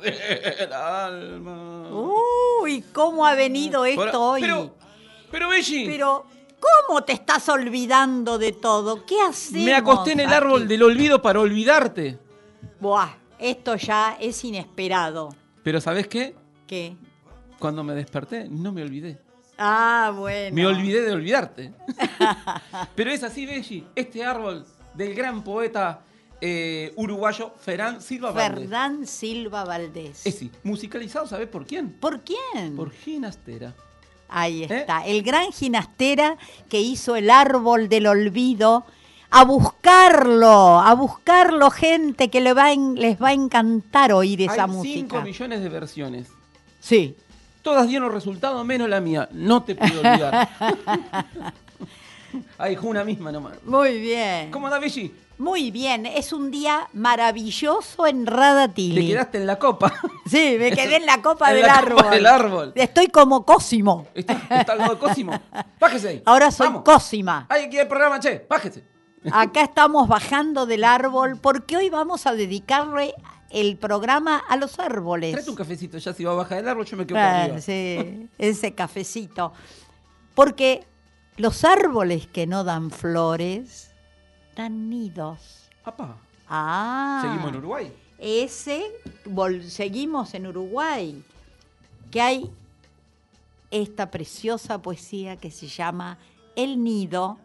del alma. Uy, ¿cómo ha venido esto Ahora, hoy? Pero, pero Belli, Pero, ¿cómo te estás olvidando de todo? ¿Qué hacemos? me acosté en el árbol del olvido para olvidarte. Buah, esto ya es inesperado. Pero ¿sabes qué? ¿Qué? Cuando me desperté no me olvidé. Ah, bueno. Me olvidé de olvidarte. Pero es así, Belli. Este árbol del gran poeta eh, uruguayo Ferán Silva Valdés. Ferdán Silva Valdés. Es sí, musicalizado, ¿sabes por quién? ¿Por quién? Por Ginastera. Ahí ¿Eh? está, el gran ginastera que hizo el árbol del olvido. A buscarlo, a buscarlo, gente, que le va a en- les va a encantar oír esa Hay música. 5 millones de versiones. Sí. Todas dieron resultado menos la mía. No te puedo olvidar. Ay, una misma nomás. Muy bien. ¿Cómo anda, Belli? Muy bien, es un día maravilloso en Radatili. Te quedaste en la copa. Sí, me quedé en la copa En del la árbol. copa del árbol. Estoy como Cosimo. Está, está al lado de Cosimo. Bájese ahí. Ahora soy Vamos. Cosima. Hay aquí el programa, che. Bájese. Acá estamos bajando del árbol porque hoy vamos a dedicarle el programa a los árboles. Tráete un cafecito. Ya si va a bajar el árbol, yo me quedo por Ah, arriba. sí, ese cafecito. Porque los árboles que no dan flores dan nidos. Papá, Ah. seguimos en Uruguay. Ese, vol- seguimos en Uruguay, que hay esta preciosa poesía que se llama El Nido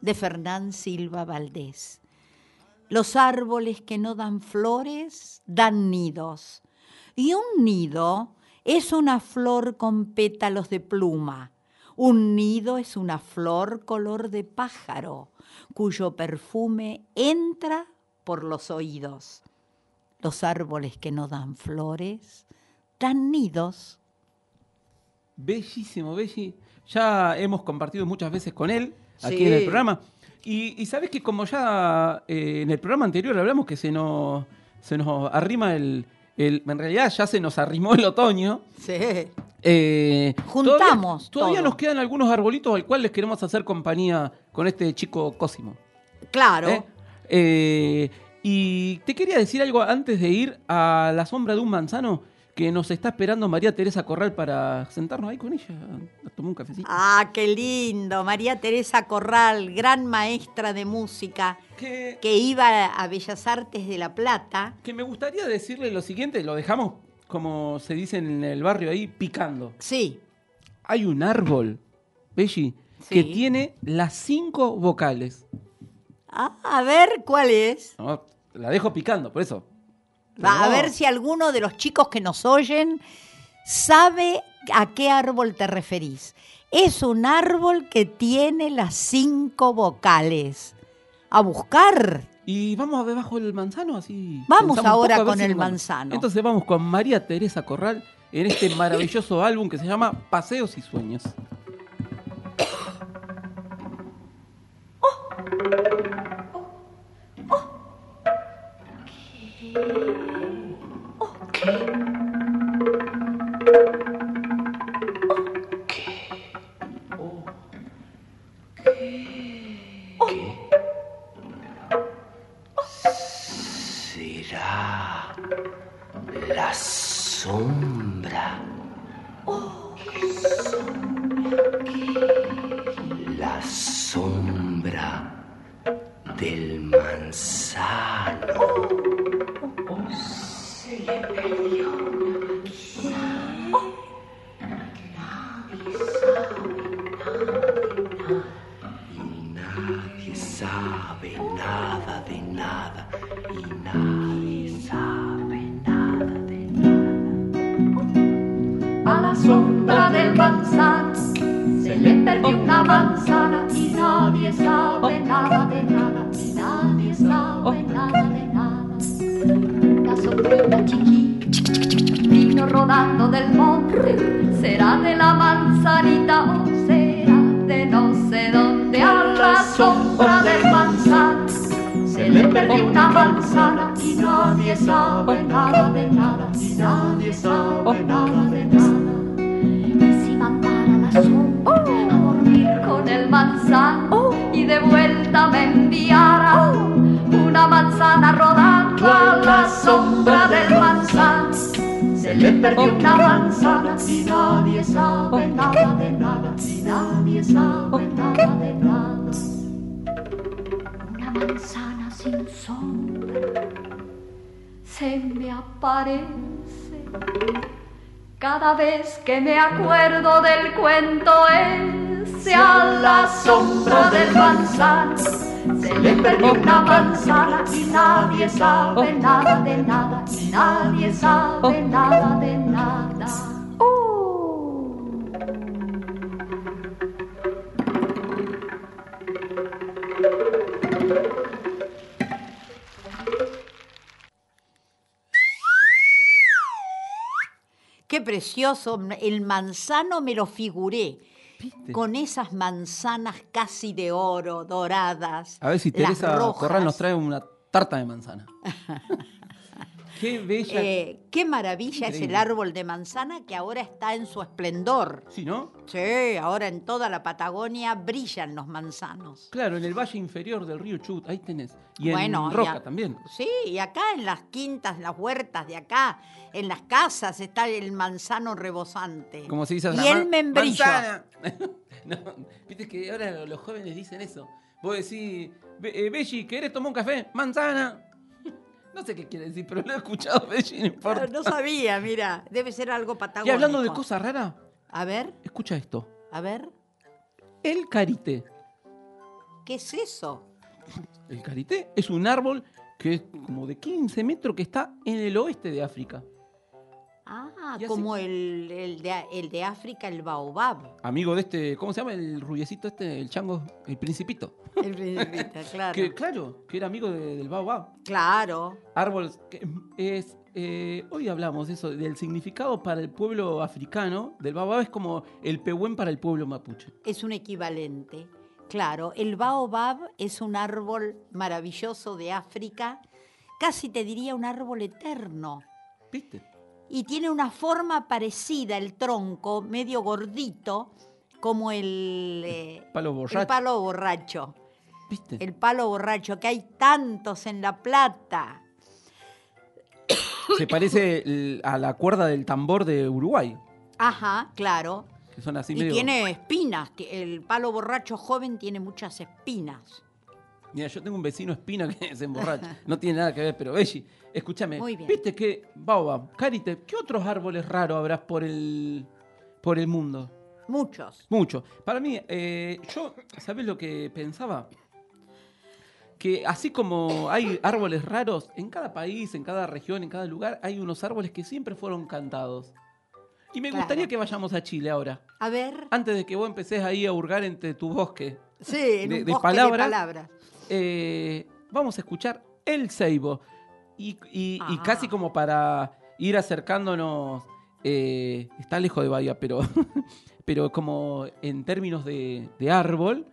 de Fernán Silva Valdés. Los árboles que no dan flores dan nidos. Y un nido es una flor con pétalos de pluma. Un nido es una flor color de pájaro, cuyo perfume entra por los oídos. Los árboles que no dan flores dan nidos. Bellísimo, Belli. Ya hemos compartido muchas veces con él aquí Sí. en el programa. Y, y sabes que como ya eh, en el programa anterior hablamos que se nos, se nos arrima el, el- En realidad ya se nos arrimó el otoño. Sí. Eh, Juntamos Todavía, todavía todo. nos quedan algunos arbolitos al cual les queremos hacer compañía con este chico Cosimo. Claro. ¿eh? Eh, y te quería decir algo antes de ir a la sombra de un manzano que nos está esperando María Teresa Corral para sentarnos ahí con ella a tomar un cafecito. Ah, qué lindo. María Teresa Corral, gran maestra de música, Que, que iba a Bellas Artes de La Plata. que me gustaría decirle lo siguiente, lo dejamos como se dice en el barrio ahí, picando. Sí. Hay un árbol, Belli, Sí. que tiene las cinco vocales. Ah, a ver cuál es. No, la dejo picando, por eso. Va, a ver si alguno de los chicos que nos oyen sabe a qué árbol te referís. Es un árbol que tiene las cinco vocales. A buscar. Y vamos a ver bajo el manzano, así. Vamos ahora poco, con si el manzano. Entonces vamos con María Teresa Corral en este maravilloso álbum que se llama Paseos y Sueños. Será del monte, será de la manzanita o será de no sé dónde. A la sombra del manzano se le perdió una manzana y nadie sabe nada de nada y nadie sabe nada de nada. Y si mandara la sombra a dormir con el manzano y de vuelta me enviara una manzana rodando a la sombra del. Se le perdió una manzana y nadie sabe nada de nada y nadie sabe nada de nada. Una manzana sin sombra se me aparece. Cada vez que me acuerdo del cuento ese a la sombra del manzano se le perdió una manzana y nadie sabe nada de nada y nadie sabe nada de nada. Qué precioso. El manzano me lo figuré. ¿Viste? Con esas manzanas casi de oro, doradas. A ver si Teresa rojas. Corral nos trae una tarta de manzana. Qué bella. Eh, qué maravilla es el árbol de manzana que ahora está en su esplendor. Sí, ¿no? Sí, ahora en toda la Patagonia brillan los manzanos. Claro, en el valle inferior del río Chubut, ahí tenés. Y en Bueno, Roca ya- también. Sí, y acá en las quintas, las huertas de acá, en las casas está el manzano rebosante. Como se dice Y el "Man- membrillo. manzana". no, viste que ahora los jóvenes dicen eso. Vos decís, "Be- eh, Belli, ¿querés tomar un café? Manzana. No sé qué quiere decir, pero lo he escuchado, Belli, no importa. No sabía, mira, debe ser algo y patagónico. hablando de cosas raras, A ver, escucha esto. a ver, El carité. ¿qué es eso? El carité es un árbol que es como de 15 metros que está en el oeste de África. Ah, así- como el, el de, el de África, el baobab. Amigo de este, ¿cómo se llama el rubiecito este, el chango, el principito? El principito, claro. Que claro, que era amigo de- del baobab. Claro. Árboles que es eh, hoy hablamos de eso del significado para el pueblo africano del baobab es como el pehuen para el pueblo mapuche. es un equivalente. Claro, el baobab es un árbol maravilloso de África, casi te diría un árbol eterno. ¿Viste? Y tiene una forma parecida, el tronco, medio gordito, como el, eh, Palo el borracho. palo borracho. ¿Viste? El palo borracho, que hay tantos en La Plata. Se parece el- a la cuerda del tambor de Uruguay, Ajá, claro. que son así y medio tiene espinas. El palo borracho joven tiene muchas espinas. Mira, yo tengo un vecino espina que se emborracha. No tiene nada que ver, pero Belli, escúchame. Muy bien. ¿Viste que, Baobab, Carite, qué otros árboles raros habrás por el, por el mundo? Muchos. Mucho. Para mí, eh, yo, ¿sabes lo que pensaba? Que así como hay árboles raros, en cada país, en cada región, en cada lugar, hay unos árboles que siempre fueron cantados. Y me Claro. gustaría que vayamos a Chile ahora. A ver. Antes de que vos empecés ahí a hurgar entre tu bosque. Sí, en de- un de bosque palabras. de palabras. Eh, vamos a escuchar El Ceibo. Y, y- y Ah. casi como para ir acercándonos, eh, está lejos de Bahía, pero, pero como en términos de, de árbol,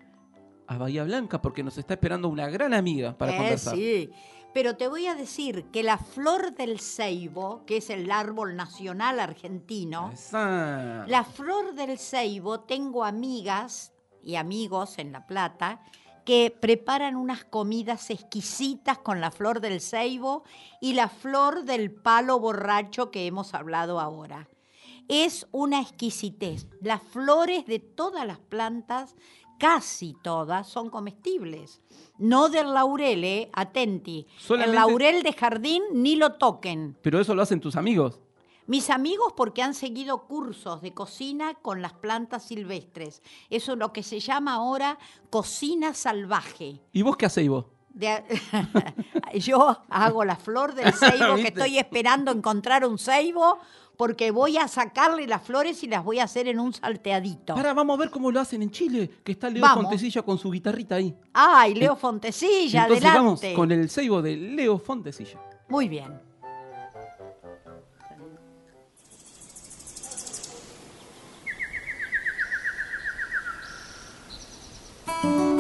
a Bahía Blanca, porque nos está esperando una gran amiga para Eh, conversar. sí. Pero te voy a decir que la flor del ceibo, que es el árbol nacional argentino, Esa. la flor del ceibo, tengo amigas y amigos en La Plata que preparan unas comidas exquisitas con la flor del ceibo y la flor del palo borracho que hemos hablado ahora. Es una exquisitez. Las flores de todas las plantas casi todas son comestibles. No del laurel, ¿eh? Atenti. Solamente- El laurel de jardín ni lo toquen. Pero eso lo hacen tus amigos. Mis amigos porque han seguido cursos de cocina con las plantas silvestres. Eso es lo que se llama ahora cocina salvaje. ¿Y vos qué hacéis vos? De- yo hago la flor del ceibo, que estoy esperando encontrar un ceibo, porque voy a sacarle las flores y las voy a hacer en un salteadito. Para, vamos a ver cómo lo hacen en Chile, que está Leo Vamos. Fontecilla con su guitarrita ahí. Ay, Leo Fontecilla, Entonces adelante. vamos con el ceibo de Leo Fontecilla. Muy bien. En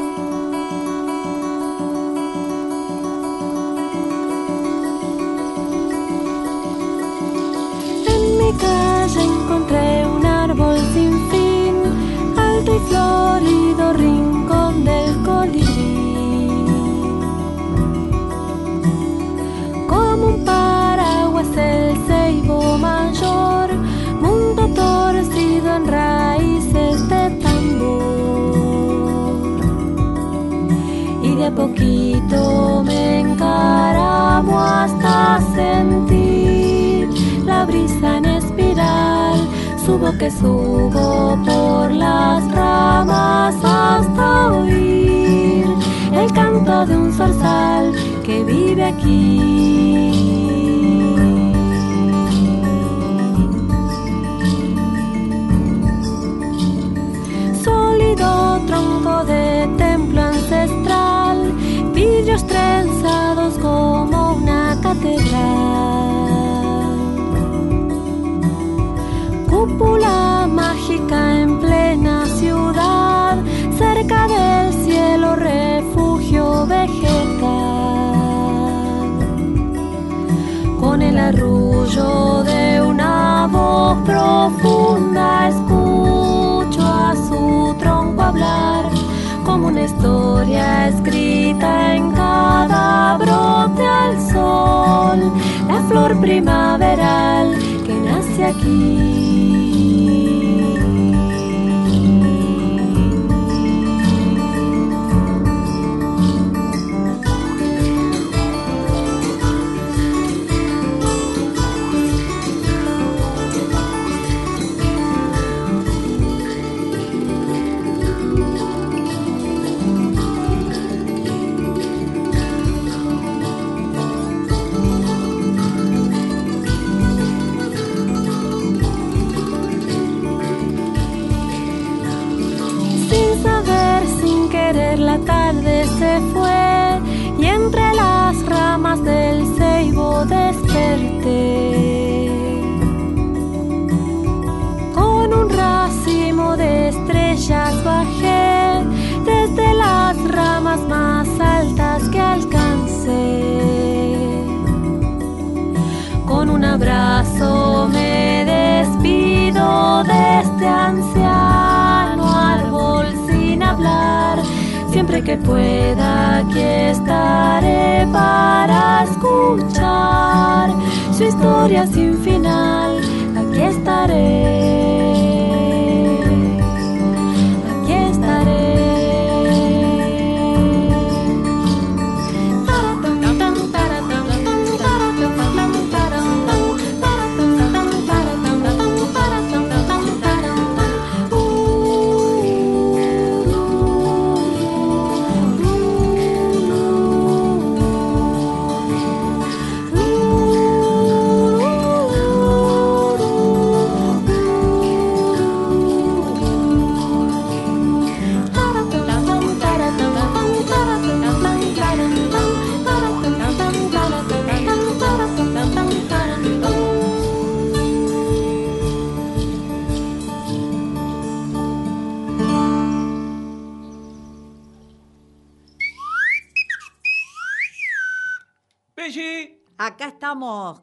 me encaramo hasta sentir la brisa en espiral. Subo que subo por las ramas hasta oír el canto de un zorzal que vive aquí. sólido tronco de templo ancestral, trenzados como una catedral. Cúpula mágica en plena ciudad, cerca del cielo refugio vegetal con el arrullo de una voz profunda escucho a su tronco hablar como una historia escrita en cada brote al sol. La flor primaveral este anciano árbol sin hablar. Siempre que pueda aquí estaré para escuchar su historia sin final. Aquí estaré.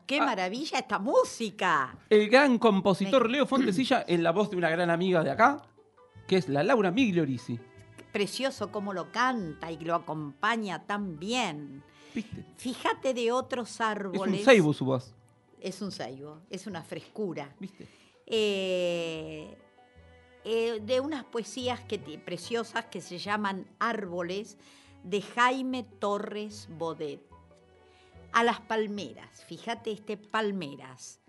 Qué Ah. maravilla esta música. el gran compositor Leo Fontecilla en la voz de una gran amiga de acá, que es la Laura Migliorisi. Precioso cómo lo canta y lo acompaña tan bien. ¿Viste? Fíjate de otros Es árboles. un ceibo su voz, Es un ceibo, es una frescura. ¿viste? Eh, eh, de unas poesías que, preciosas que se llaman Árboles de Jaime Torres Bodet. A las palmeras, fíjate este palmeras.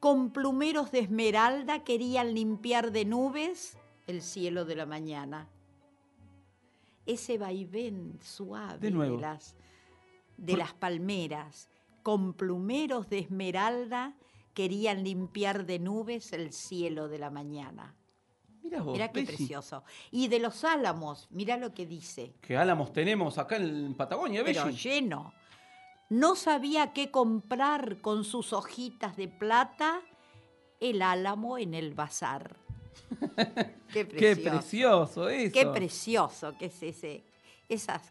Con plumeros de esmeralda querían limpiar de nubes el cielo de la mañana. Ese vaivén suave De nuevo. las, de Por- las palmeras, con plumeros de esmeralda querían limpiar de nubes el cielo de la mañana. Mira vos, qué Bessie, precioso. Y de los álamos, mira lo que dice. Que álamos tenemos acá en Patagonia, Pero Bessie. lleno. No sabía qué comprar con sus hojitas de plata el álamo en el bazar. qué Qué precioso. precioso eso. Qué precioso que es ese. Esas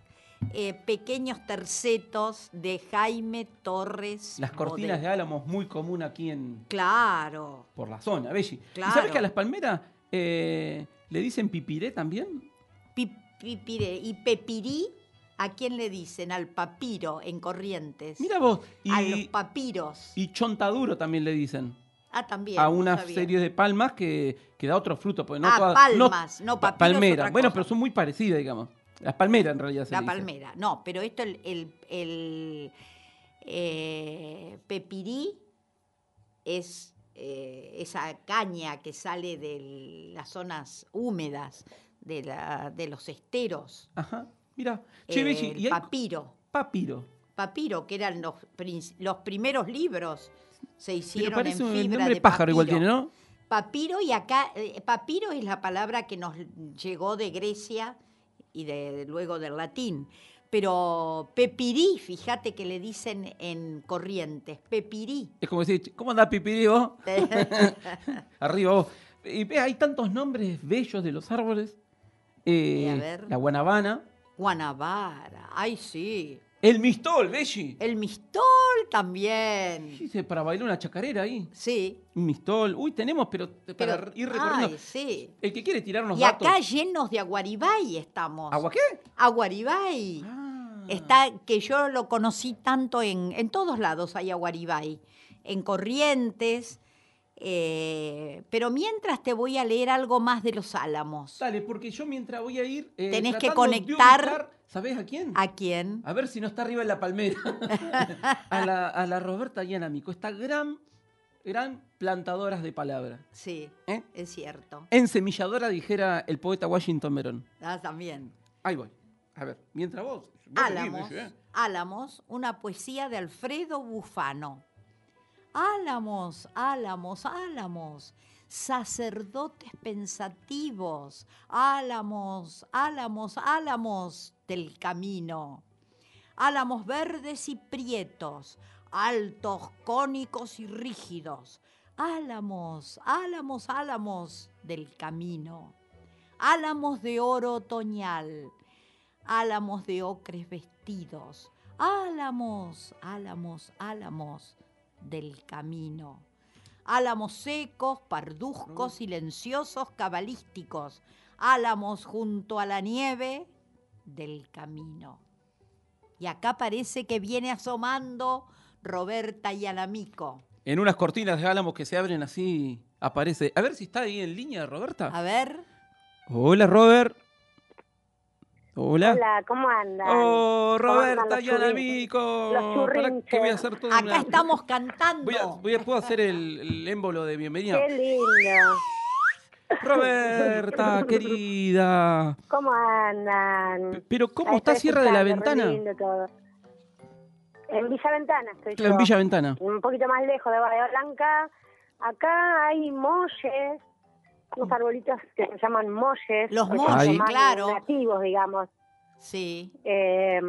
eh, pequeños tercetos de Jaime Torres. Las cortinas de álamos muy común aquí en Claro. por la zona, Belli. Claro. ¿Y sabes que a las palmeras eh, le dicen pipiré también? Pi- pipire. Y pepirí, ¿a quién le dicen? Al papiro en Corrientes. Mira vos. A los papiros. y chontaduro también le dicen. ah, también. a no una sabía. serie de palmas que, que da otro fruto. Porque no Ah, todas- palmas, no, pa- papiro es palmeras. otra Bueno, pero son muy parecidas, digamos. Las palmeras en realidad se La dice. palmera. No, pero esto, el, el, el, eh, pepirí es eh, esa caña que sale de las zonas húmedas, de, la, de los esteros. Ajá. Mira. Che, Eh, Belli, el y hay papiro. papiro. Papiro, que eran los, los primeros libros, se Pero hicieron parece en un fibra nombre de pájaro igual papiro. tiene, ¿no? Papiro y acá, eh, papiro es la palabra que nos llegó de Grecia y de, luego del latín. Pero pepirí, fíjate que le dicen en Corrientes, pepirí. Es como decir, ¿cómo andás, pipirí vos? Arriba vos. Y ve, hay tantos nombres bellos de los árboles. Eh, Eh, a ver. La guanabana. Guanabara, ay sí. El mistol, Belli. El mistol también. Dice, para bailar una chacarera ahí. Sí. Un mistol. Uy, tenemos, pero, Pero, para ir recorriendo. ay, sí. El que quiere tirar unos Y datos. acá llenos de aguaribay estamos. ¿Agua qué? Aguaribay. Ah. Está, que yo lo conocí tanto en, en todos lados hay aguaribay, en Corrientes, eh, pero mientras te voy a leer algo más de los álamos. Dale, porque yo mientras voy a ir. eh, Tenés que conectar- ubicar, ¿Sabés a quién? ¿A quién? A ver si no está arriba en la palmera. a, la, a la Roberta Yanamico, esta gran, gran plantadoras de palabras. Sí, ¿Eh? es cierto. Ensemilladora, dijera el poeta Washington Verón. Ah, también. Ahí voy. A ver, mientras vos. Álamos. Álamos, una poesía de Alfredo Bufano. Álamos, álamos, álamos, sacerdotes pensativos, álamos, álamos, álamos del camino. Álamos verdes y prietos, altos, cónicos y rígidos. Álamos, álamos, álamos del camino. Álamos de oro otoñal, álamos de ocres vestidos, álamos, álamos, álamos del camino. Álamos secos, parduzcos, silenciosos, cabalísticos, álamos junto a la nieve del camino. Y acá parece que viene asomando Roberta y Alamico. En unas cortinas de álamos que se abren así, aparece. A ver si está ahí en línea, Roberta. A ver, Hola, Robert. Hola. Hola, ¿cómo andan? Oh, ¿Cómo andan Roberta los Pará que voy a hacer todo acá estamos cantando. Voy a, voy a- ¿Puedo hacer el, el émbolo de bienvenida? Qué lindo. Roberta, querida. ¿Cómo andan? Pero ¿cómo Ahí está Sierra de la Ventana? lindo todo. En Villa Ventana estoy Claro, en yo. Villa Ventana. Un poquito más lejos de Bahía Blanca. Acá hay molles, unos arbolitos que se llaman molles. Los molles, claro. Nativos, digamos. Sí, Eh,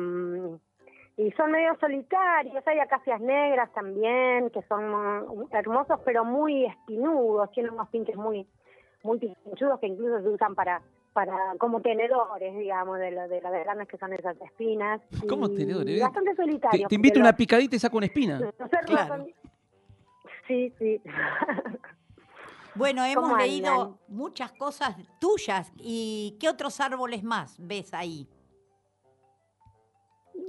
y son medio solitarios, hay acacias negras también, que son hermosos, pero muy espinudos, tienen unos pinches muy muy pinchudos que incluso se usan para para como tenedores, digamos, de, lo, de las grandes que son esas espinas. ¿Cómo Y tenedores? Bastante Te, solitarios. te invito porque una los- picadita y saco una espina. Claro. son- Sí, sí. Bueno, hemos ¿Cómo leído andan? muchas cosas tuyas. ¿Y qué otros árboles más ves ahí?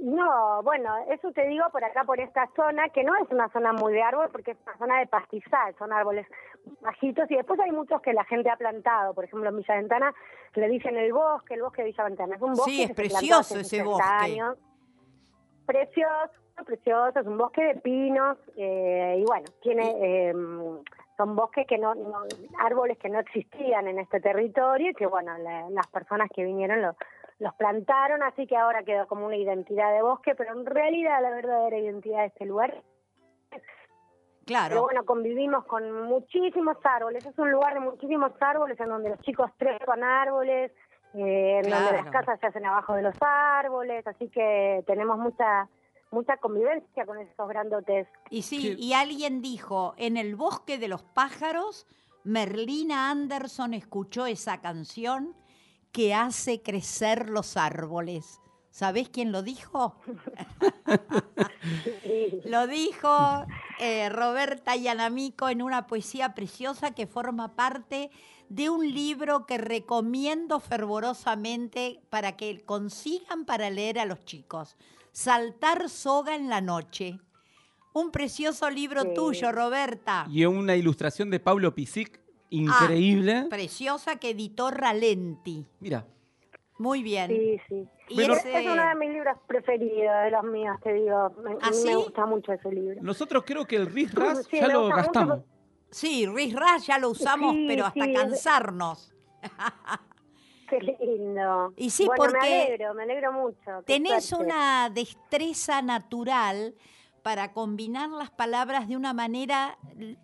No, bueno, eso te digo por acá, por esta zona, que no es una zona muy de árbol, porque es una zona de pastizal, son árboles bajitos, y después hay muchos que la gente ha plantado, por ejemplo, en Villa Ventana le dicen el bosque, el bosque de Villa Ventana, es un bosque Sí, es que precioso ese 60 bosque. años. Precioso, precioso, es un bosque de pinos, eh, y bueno, tiene... eh, son bosques que no, no- árboles que no existían en este territorio y que bueno la- las personas que vinieron lo- los plantaron así que ahora quedó como una identidad de bosque pero en realidad la verdadera identidad de este lugar pero Claro. bueno convivimos con muchísimos árboles es un lugar de muchísimos árboles en donde los chicos trepan árboles eh, en donde las casas se hacen abajo de los árboles así que tenemos mucha mucha convivencia con esos grandotes Y sí, y alguien dijo, en el bosque de los pájaros, Merlina Anderson escuchó esa canción que hace crecer los árboles. ¿Sabés quién lo dijo? Lo dijo eh, Roberta Yanamico en una poesía preciosa que forma parte de un libro que recomiendo fervorosamente para que consigan para leer a los chicos. Saltar soga en la noche. Un precioso libro Sí. tuyo, Roberta. Y una ilustración de Pablo Pisic increíble. Preciosa que editó Ralenti. Mira, Muy bien. Sí, sí. Y Bueno- ese- Es uno de mis libros preferidos, de los míos, te digo. Me, ¿Ah, sí? me gusta mucho ese libro. nosotros creo que el Riz Ras Sí, ya lo mucho gastamos. Sí, Riz Ras ya lo usamos, Sí, pero hasta sí, es- cansarnos. Qué lindo. Y sí, bueno, porque me alegro, me alegro mucho. Tenés suerte. una destreza natural para combinar las palabras de una manera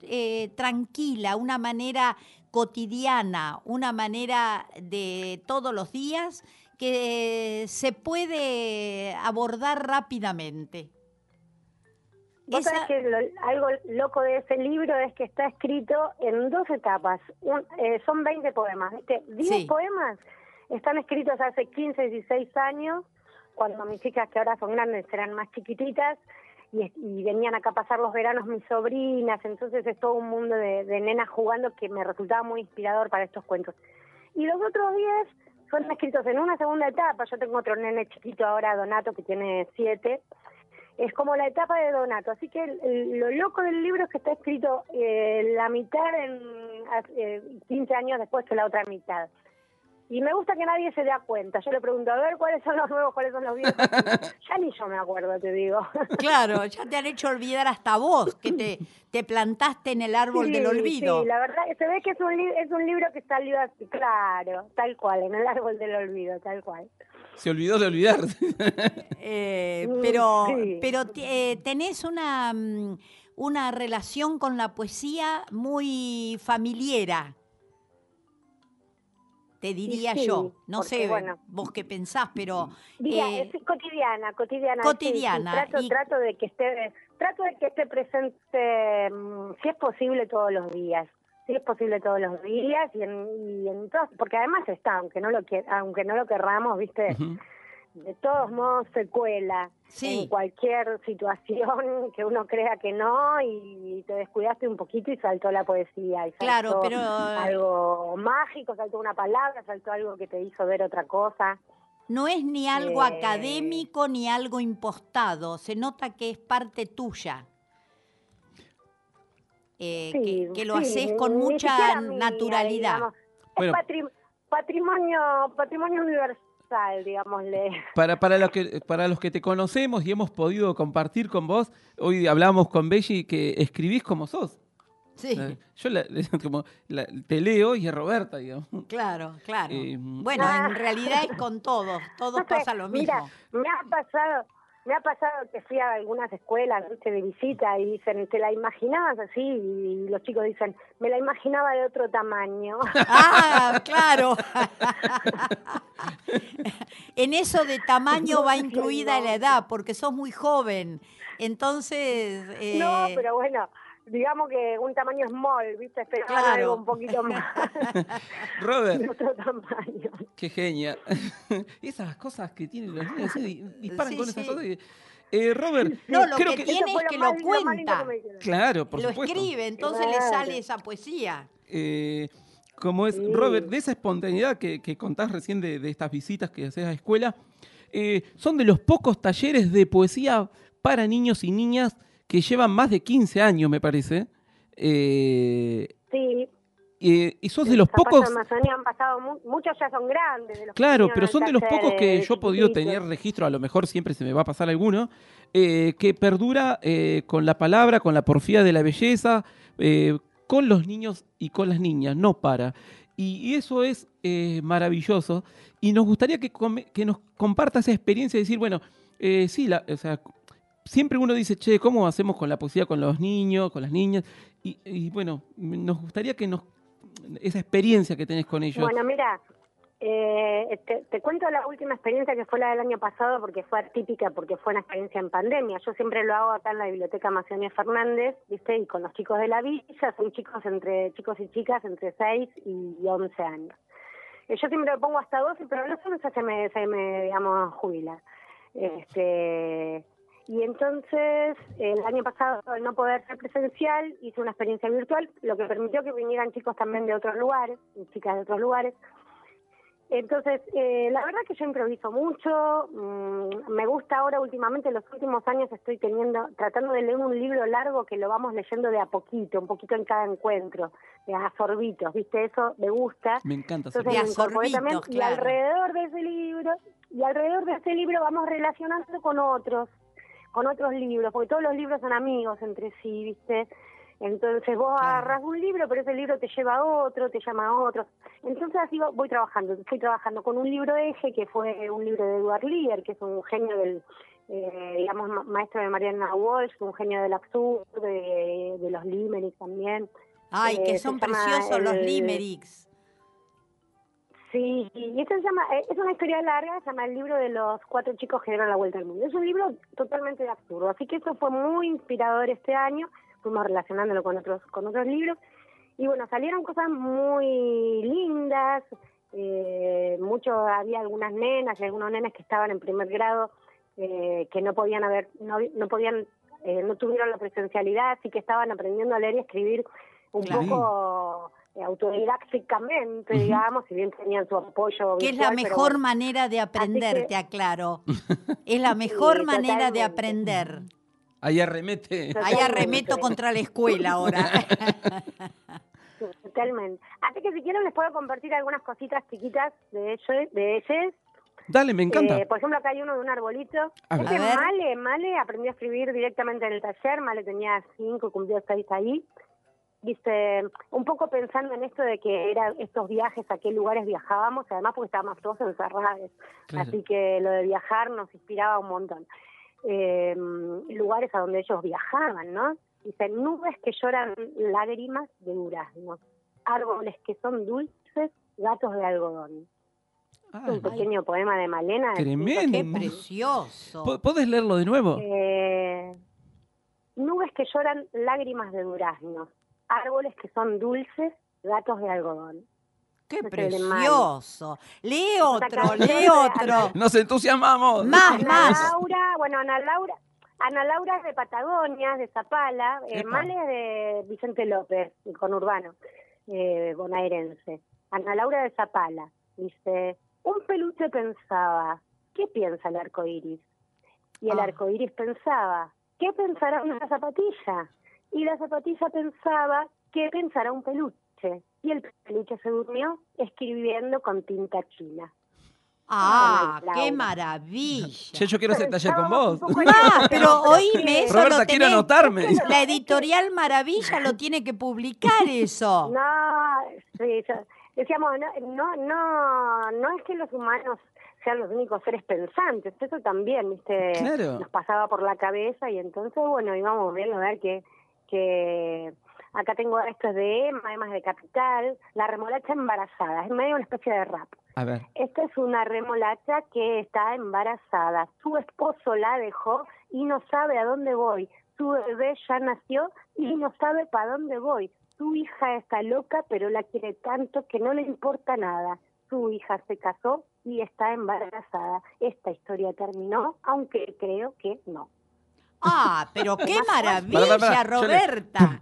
eh, tranquila, una manera cotidiana, una manera de todos los días que se puede abordar rápidamente. Vos Esa- sabés que lo- algo loco de ese libro es que está escrito en dos etapas. Un- eh, son 20 poemas, ¿viste? 10 Sí. poemas están escritos hace 15, 16 años, cuando mis hijas, que ahora son grandes, eran más chiquititas, y, venían acá a pasar los veranos mis sobrinas, entonces es todo un mundo de, de nenas jugando que me resultaba muy inspirador para estos cuentos. Y los otros 10 son escritos en una segunda etapa, yo tengo otro nene chiquito ahora, Donato, que tiene 7, es como la etapa de Donato. Así que lo loco del libro es que está escrito eh, la mitad en eh, 15 años después que la otra mitad. Y me gusta que nadie se dé cuenta. Yo le pregunto, a ver, ¿cuáles son los nuevos, cuáles son los viejos? ya ni yo me acuerdo, te digo. Claro, ya te han hecho olvidar hasta vos, que te, te plantaste en el árbol Sí, del olvido. Sí, la verdad, se ve que es un, li- es un libro que salió así, claro, tal cual, en el árbol del olvido, tal cual. Se olvidó de olvidar. Eh, pero sí. pero eh, tenés una, mm, una relación con la poesía muy familiera, te diría sí, yo. No porque, sé bueno. vos qué pensás, pero Mira, eh, es cotidiana, cotidiana. sí, sí, cotidiana, trato, y- trato de que esté, trato de que esté presente, mm, si es posible todos los días, si es posible todos los días y en, y en todas- porque además está, aunque no lo que, aunque no lo querramos, viste, de todos modos se cuela Sí. en cualquier situación que uno crea que no y te descuidaste un poquito y saltó la poesía. Y Claro, saltó pero- algo mágico, saltó una palabra, saltó algo que te hizo ver otra cosa. no es ni algo Eh. académico ni algo impostado, se nota que es parte tuya. Eh, que- Sí, que, lo sí, haces con mucha mía, naturalidad. digamos. Bueno. Es patri- patrimonio, patrimonio universal, digámosle. Para, para, los que, para los que te conocemos y hemos podido compartir con vos, hoy hablamos con Belli que escribís como sos. Sí. Eh, Yo la- como la- te leo y es Roberta, digamos. Claro, claro. Eh, bueno, Ah. en realidad es con todos, todos No sé, pasa lo mismo. Mira, me ha pasado, me ha pasado que fui a algunas escuelas, viste, de visita y dicen, ¿te la imaginabas así? Y los chicos dicen, me la imaginaba de otro tamaño. Ah, claro. en eso de tamaño va incluida la edad, porque sos muy joven. Entonces, eh, No, pero bueno, digamos que un tamaño small, viste, esperaban Claro. algo un poquito más Robert, de otro tamaño. qué genia. Esas cosas que tienen los niños, di- disparan Sí, con esas sí. cosas. y- eh, Robert, No, lo creo que que, tiene- es que lo lo lo cuenta. dijeron. claro, por lo supuesto. escribe, entonces le sale esa poesía. Eh, como es, Sí. Robert, de esa espontaneidad que, que contás recién de, de estas visitas que haces a escuela, eh, son de los pocos talleres de poesía para niños y niñas que llevan más de 15 años, me parece. Eh, Sí, eh, y sos de los pocos... Amazonía han pasado, mu- muchos ya son grandes. De los Claro, pero son de los pocos que yo he podido tener registro, a lo mejor siempre se me va a pasar alguno, eh, que perdura eh, con la palabra, con la porfía de la belleza, con los niños y con las niñas, no para. Y, y eso es maravilloso. Y nos gustaría que, come- que nos comparta esa experiencia de decir, bueno, sí, la, o sea, siempre uno dice, che, ¿cómo hacemos con la poesía con los niños, con las niñas? Y, y bueno, nos gustaría que nos... esa experiencia que tenés con ellos. Bueno, mira, eh, te, cuento la última experiencia que fue la del año pasado porque fue atípica, porque fue una experiencia en pandemia. Yo siempre lo hago acá en la Biblioteca Macedonía Fernández, ¿viste? Y con los chicos de la villa, son chicos entre chicos y chicas entre 6 y 11 años. Eh, yo siempre lo pongo hasta 12, pero a los 11 se me, se me digamos, jubila. Este, y entonces, el año pasado, al no poder ser presencial, hice una experiencia virtual, lo que permitió que vinieran chicos también de otros lugares, y chicas de otros lugares. Entonces, eh, la verdad que yo improviso mucho, mm, me gusta ahora últimamente, los últimos años estoy teniendo, tratando de leer un libro largo que lo vamos leyendo de a poquito, un poquito en cada encuentro, de a sorbitos, ¿viste? Eso me gusta. Me encanta. Entonces De a me incorporé sorbitos, también, y alrededor de ese libro, y alrededor de ese libro vamos relacionando con otros, con otros libros, porque todos los libros son amigos entre sí, ¿viste? Entonces vos agarras un libro, pero ese libro te lleva a otro, te llama a otro. Entonces así vo- voy trabajando. Fui trabajando con un libro eje, que fue un libro de Edward Lear, que es un genio del, eh, digamos, ma- maestro de Mariana Walsh, un genio del absurdo, de, de los limericks también. Ay, Eh, que se son preciosos los limericks. Sí, y esto se llama, eh, es una historia larga, se llama el libro de los cuatro chicos que dieron la vuelta al mundo. Es un libro totalmente de absurdo, así que eso fue muy inspirador este año, fuimos relacionándolo con otros, con otros libros, y bueno, salieron cosas muy lindas, eh, mucho, había algunas nenas y algunos nenes que estaban en primer grado, eh, que no podían haber, no, no podían, eh, no tuvieron la presencialidad, así que estaban aprendiendo a leer y escribir un Claro. poco eh, autodidácticamente, digamos, si bien tenían su apoyo. Que es la mejor bueno. manera de aprender, que- te aclaro. Es la mejor manera de aprender. Ahí arremete. Ahí arremeto contra la escuela ahora. Totalmente. Así que si quieren les puedo compartir algunas cositas chiquitas de ellos. De ellos. Dale, me encanta. Eh, por ejemplo, acá hay uno de un arbolito. A ver. Este A ver. Male, Male aprendió a escribir directamente en el taller. Male tenía cinco, cumplió seis ahí. Dice, un poco pensando en esto de que eran estos viajes, a qué lugares viajábamos, además porque estábamos todos encerrados. Claro. Así que lo de viajar nos inspiraba un montón. Eh, lugares a donde ellos viajaban, ¿no? Dice, nubes que lloran lágrimas de duraznos, árboles que son dulces, gatos de algodón. Ay, un pequeño poema de Malena. Tremendo. Qué precioso. ¿po- ¿Podés leerlo de nuevo? eh, nubes que lloran lágrimas de duraznos, árboles que son dulces, gatos de algodón. Qué no mal. precioso. Lee otro, lee otro. Nos entusiasmamos. Más, Ana más. Laura, bueno, Ana Laura, Ana Laura es de Patagonia, de Zapala, eh. Male es de Vicente López, el conurbano, eh, bonaerense. Ana Laura de Zapala dice, un peluche pensaba, ¿qué piensa el arco iris? Y el Ah. arco iris pensaba, ¿qué pensará una zapatilla? Y la zapatilla pensaba, ¿qué pensará un peluche? Y el peluche se durmió escribiendo con tinta china. Ah, Ay, qué maravilla. Che, yo quiero hacer taller con vos. Ah, pero oíme, eso Roberta, lo quiero anotarme. La editorial Maravilla lo tiene que publicar eso. No, sí, yo- decíamos, no, no, no, no es que los humanos sean los únicos seres pensantes, eso también, viste, Claro. nos pasaba por la cabeza y entonces, bueno, íbamos viendo a ver que, que acá tengo esto es de Emma, Emma es de Capital, la remolacha embarazada, es medio una especie de rap. A ver. Esta es una remolacha que está embarazada. Su esposo la dejó y no sabe a dónde voy. Su bebé ya nació y no sabe para dónde voy. Su hija está loca, pero la quiere tanto que no le importa nada. Su hija se casó y está embarazada. Esta historia terminó, aunque creo que no. Ah, pero qué maravilla, Roberta.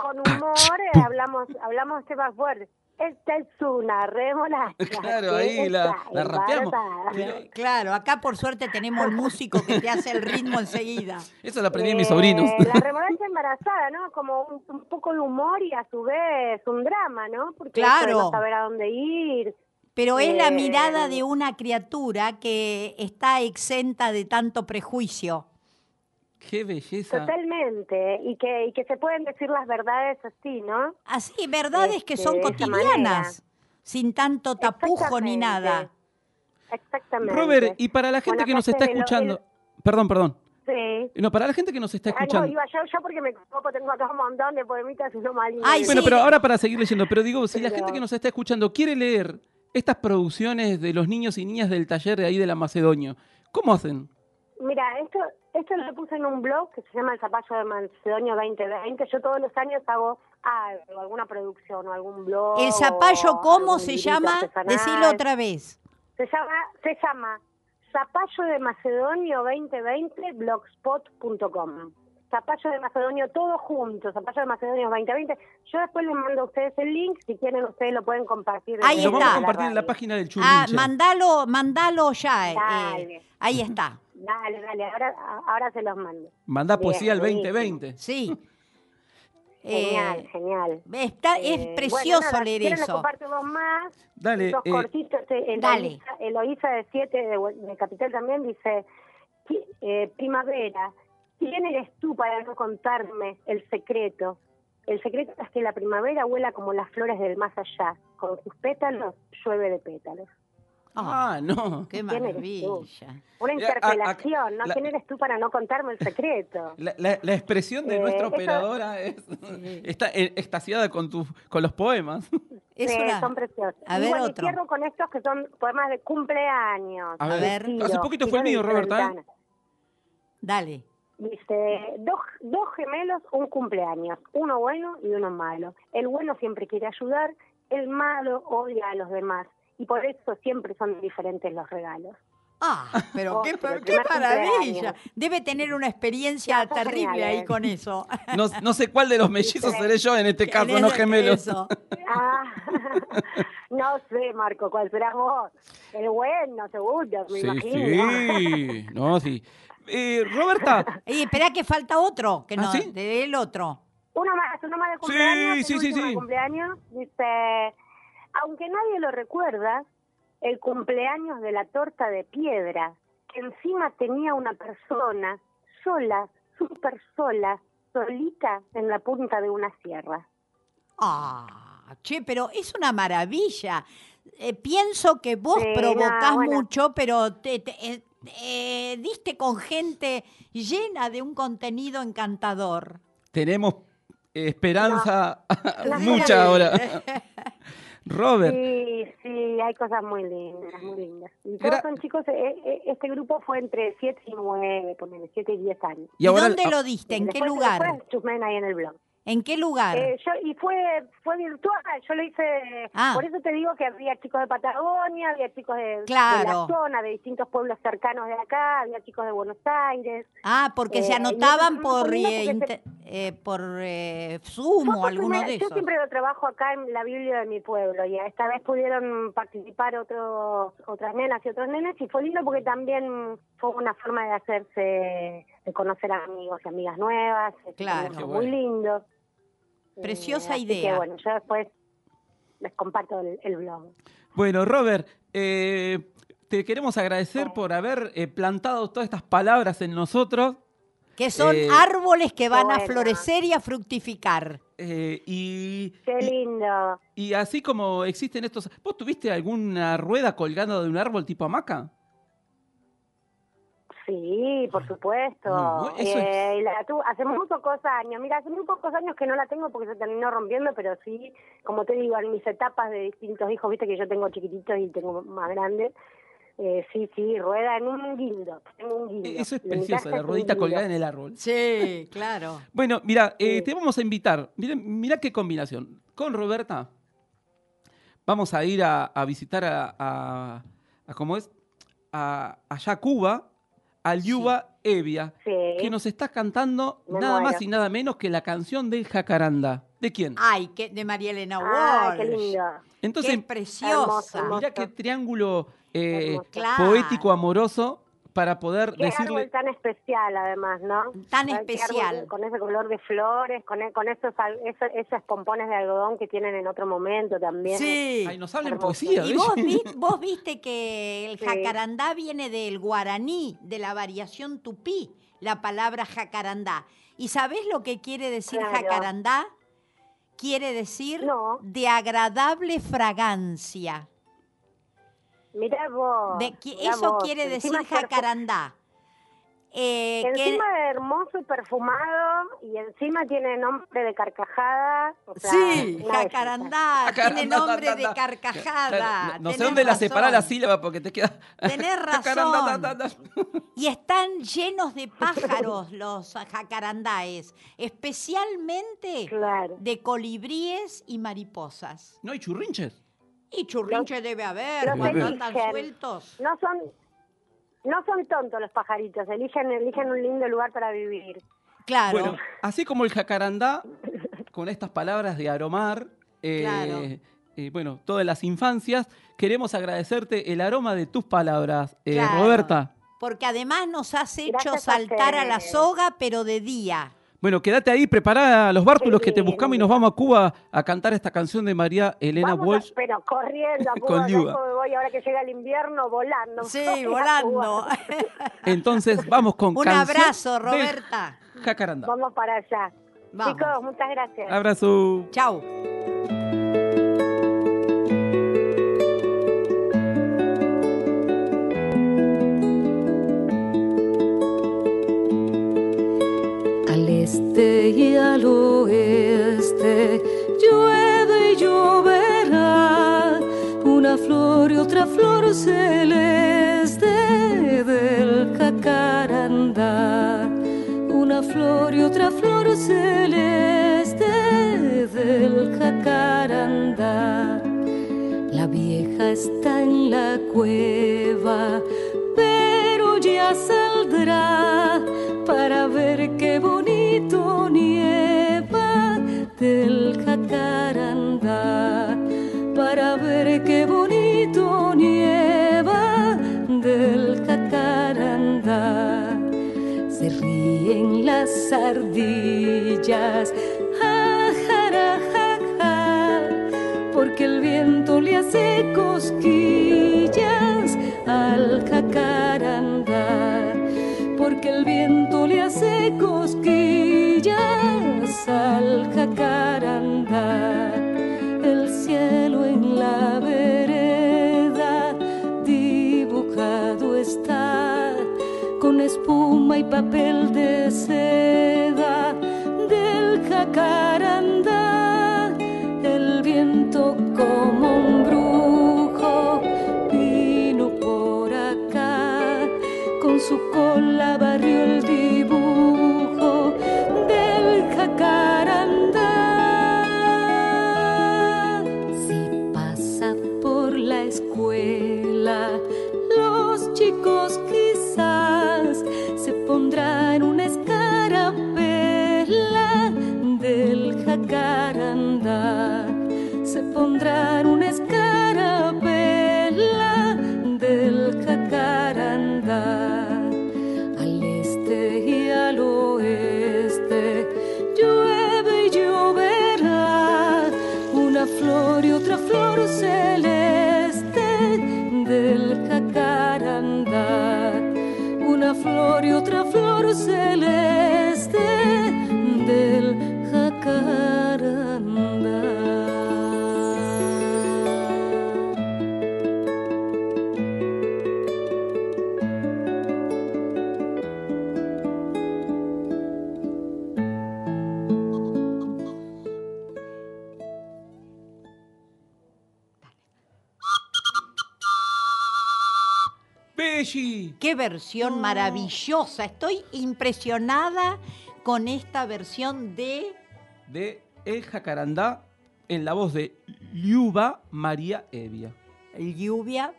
Con humor eh, hablamos hablamos temas fuertes. esta es una remolacha. Claro, ahí la- la rapeamos. Pero- Claro, acá por suerte tenemos el músico que te hace el ritmo enseguida. Eso lo aprendí de mis Eh, sobrinos. La remolacha embarazada, ¿no? Como un, un poco de humor y a su vez un drama, ¿no? Porque Claro. no saber a dónde ir. Pero es la Eh, mirada de una criatura que está exenta de tanto prejuicio. Qué belleza. Totalmente. Y que, y que se pueden decir las verdades así, ¿no? Así, verdades que Este, son esa cotidianas, sin tanto tapujo ni nada. Exactamente. Robert, y para la gente Bueno, que nos está lo- escuchando. Perdón, perdón. Sí. No, para la gente que nos está Ah, no, escuchando. iba yo, yo porque me tengo acá un montón de poemitas y no mal. Ay, Bueno, sí, pero ahora para seguir leyendo, pero digo, si la gente que nos está escuchando quiere leer estas producciones de los niños y niñas del taller de ahí de la Macedonio, ¿cómo hacen? Mira, esto, esto lo puse en un blog que se llama El Zapallo de Macedonio 2020. Yo todos los años hago algo, alguna producción o algún blog. El zapallo, ¿cómo se llama? artesanal. Decilo otra vez. Se llama, se llama Zapallo de Macedonio 2020 blogspot.com. Zapallo de Macedonio, todo junto, Zapallo de Macedonio 2020. Yo después les mando a ustedes el link, si quieren ustedes lo pueden compartir. Ahí desde Lo vamos a está. compartir en la página del Ah, Churrinche. mandalo, mandalo ya. eh, Dale. ahí está. Dale, dale, ahora, ahora se los mando. Mandá Bien, poesía al buenísimo. 2020. Sí. Genial, Eh, genial. está, Eh, es precioso bueno, nada, leer eso. dos más. Dale, Dos eh, cortitos. eh, dale. Eloísa, de 7 de, de Capital también dice, "Qui- eh, primavera, ¿quién eres tú para no contarme el secreto? El secreto es que la primavera huela como las flores del más allá. Con sus pétalos llueve de pétalos. Ah, Ah, no. qué ¿Quién eres maravilla. Una Ya, a- a- interpelación, ¿no? la- ¿Quién eres tú para no contarme el secreto? La, la- la expresión de Eh, nuestra eso- operadora es, está eh, extasiada con, tu, con los poemas. Es Sí, una- son preciosos. A y ver bueno, y otro. cierro con estos que son poemas de cumpleaños. A ver. Hace poquito fue el mío, Roberta, ¿eh? Dale. Dice, dos, dos gemelos, un cumpleaños, uno bueno y uno malo. El bueno siempre quiere ayudar, el malo odia a los demás. Y por eso siempre son diferentes los regalos. Ah, pero qué, el qué primer maravilla. Debe tener una experiencia terrible ahí geniales. con eso. No, no sé cuál de los mellizos seré yo en este caso, no gemelos. eso. Ah, no sé, Marco, cuál será vos. El bueno, seguro, me Sí, imagino. sí. No, sí. Eh, Roberta, Y espera que falta otro, que ¿Ah, no, sí? de el otro. Uno más, uno más de Sí, cumpleaños. sí, sí, sí. de cumpleaños. Dice, aunque nadie lo recuerda, el cumpleaños de la torta de piedra, que encima tenía una persona sola, súper sola, solita en la punta de una sierra. Ah, che, pero es una maravilla. Eh, pienso que vos Sí, provocás no, bueno. mucho, pero te, te- eh, eh, diste con gente llena de un contenido encantador. tenemos esperanza No. mucha ahora. Robert, Sí, sí, hay cosas muy lindas, muy lindas. Y todos Gra- son chicos, eh, eh, este grupo fue entre 7 y 9, ponele, 7 y 10 años. ¿Y, y ahora dónde lo diste? ¿En qué Después- lugar? Después chusmen ahí en el blog. ¿En qué lugar? Eh, yo, y fue fue virtual, yo lo hice, Ah. por eso te digo que había chicos de Patagonia, había chicos de, la zona, de distintos pueblos cercanos de acá, había chicos de Buenos Aires. ah, porque se eh, anotaban eso por, eh, inter- eh, por eh, Zoom o alguno primera- de Yo esos. siempre lo trabajo acá en la Biblia de mi pueblo y esta vez pudieron participar otros otras nenas y otros nenes y fue lindo porque también fue una forma de hacerse, de conocer amigos y amigas nuevas. Claro. Muy bueno. lindo. Preciosa así idea. Que, bueno, yo después les comparto el, el blog. bueno, Robert, eh, te queremos agradecer por haber eh, plantado todas estas palabras en nosotros. Que son Eh, árboles que van a florecer y a fructificar. eh, y, Qué lindo. y así como existen estos... ¿Vos tuviste alguna rueda colgando de un árbol tipo hamaca? Sí, por supuesto. Eso Eh, la tu- hace muy pocos años, mira, hace muy pocos años que no la tengo porque se terminó rompiendo, pero sí, como te digo, en mis etapas de distintos hijos, viste que yo tengo chiquititos y tengo más grandes, eh, sí, sí, rueda en un guindo, tengo un guindo. Eso es en precioso, la ruedita colgada en el árbol. Sí, claro. Bueno, mira, eh, Sí. te vamos a invitar. Mira, mira qué combinación. Con Roberta vamos a ir a, a visitar a, a- a- ¿cómo es? A, allá a Cuba, a Liuba Evia, Sí. que nos está cantando Me nada más y nada menos que la canción del Jacaranda. ¿De quién? Ay, que, de María Elena qué Walsh. lindo. Entonces, Qué preciosa. Hermoso, mira qué triángulo eh, Hermoso. Claro. poético, amoroso, para poder Qué decirle... árbol tan especial, además, ¿no? Tan especial. árbol con ese color de flores, con, e- con esos, esos, esos pompones de algodón que tienen en otro momento también. Sí. Ay, nos hablan poesía. Y vos, vi- vos viste que el Sí. jacarandá viene del guaraní, de la variación tupí, la palabra jacarandá. ¿Y sabés lo que quiere decir Claro. jacarandá? Quiere decir No. de agradable fragancia. Mirá vos. De qui- mirá eso vos. quiere decir Encima jacarandá. Eh, que- Encima de hermoso y perfumado, y encima tiene nombre de carcajada. o sea, sí, jacarandá, Jacarandá, tiene nombre de carcajada. No, no sé dónde la separa la sílaba porque te queda... Tenés razón. da, da, da. Y están llenos de pájaros los jacarandáes, especialmente Claro. de colibríes y mariposas. ¿No hay churrinches? Y churrinche debe haber, los cuando eligen. andan sueltos. No son, no son tontos los pajaritos, eligen, eligen un lindo lugar para vivir. Claro, Bueno, así como el jacarandá, con estas palabras de aromar, eh, Claro. eh, bueno, todas las infancias, queremos agradecerte el aroma de tus palabras, eh, Claro. Roberta. porque además nos has hecho Gracias saltar a la soga, pero de día. Bueno, quédate ahí, prepara los bártulos que te buscamos y nos vamos a Cuba a cantar esta canción de María Elena Vamos a- Walsh. pero corriendo a Con Cuba, Liuba. yo me voy ahora que llega el invierno volando. Sí, volando. Entonces, vamos con Un canción abrazo, Roberta. Jacarandá. Vamos para allá. Vamos. Chicos, muchas gracias. Abrazo. Chau. Este y al oeste llueve y lloverá una flor y otra flor celeste del jacarandá. Una flor y otra flor celeste del jacarandá. La vieja está en la cueva, pero ya saldrá para ver bonito nieva del jacarandá. Para ver qué bonito nieva del jacarandá. Se ríen las ardillas, ja, ja, ja, ja, porque el viento le hace cosquillas cosquillas al jacarandá. El cielo en la vereda dibujado está con espuma y papel de seda del jacarandá. Versión maravillosa. Estoy impresionada con esta versión de De El Jacarandá en la voz de Liuba María Evia. Lluvia.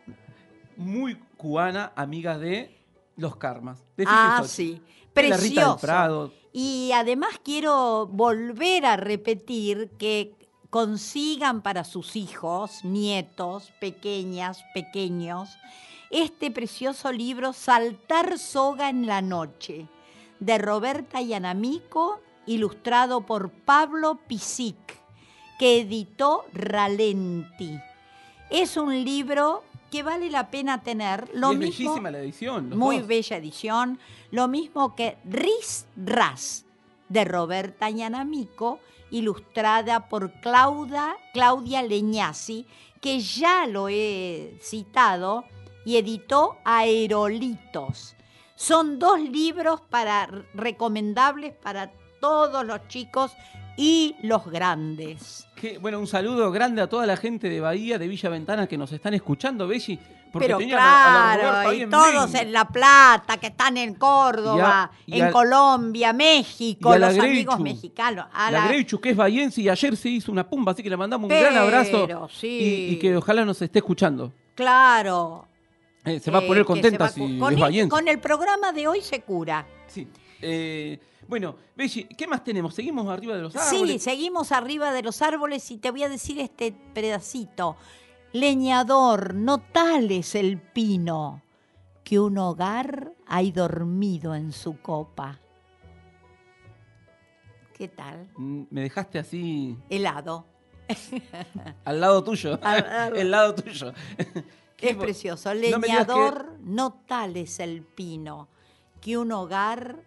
Muy cubana, amiga de Los karmas. de Ah, sí. Precioso. Y además quiero volver a repetir que consigan para sus hijos, nietos, pequeñas, pequeños, este precioso libro Saltar soga en la noche, de Roberta Yanamico, ilustrado por Pablo Pisic, que editó Ralenti. Es un libro que vale la pena tener. Lo Y es mismo, bellísima la edición. muy dos. bella edición. Lo mismo que Riz Ras, de Roberta Yanamico, ilustrada por Claudia, Claudia Leñasi, que ya lo he citado, y editó Aerolitos. Son dos libros para, recomendables para todos los chicos y los grandes. Que, bueno, un saludo grande a toda la gente de Bahía, de Villa Ventana, que nos están escuchando, Belli. Porque Pero tenían a- a claro, y en todos en La Plata, que están en Córdoba, a- en Colombia, México, los amigos mexicanos. A La la- Greichu, que es bahiense, y ayer se hizo una pumba, así que le mandamos un Pero, gran abrazo. sí. Y, y que ojalá nos esté escuchando. Claro. Eh, se va a eh, poner que contenta a cu- si con es el, con el programa de hoy se cura. Sí. Eh, bueno, Belli, ¿qué más tenemos? ¿Seguimos arriba de los Sí, árboles? seguimos arriba de los árboles y te voy a decir este pedacito. Leñador, no tal es el pino, que un hogar hay dormido en su copa. ¿Qué tal? Mm, Me dejaste así Helado. al lado tuyo. Al- al- el lado tuyo. Es precioso. No que- Leñador, no tal es el pino, que un hogar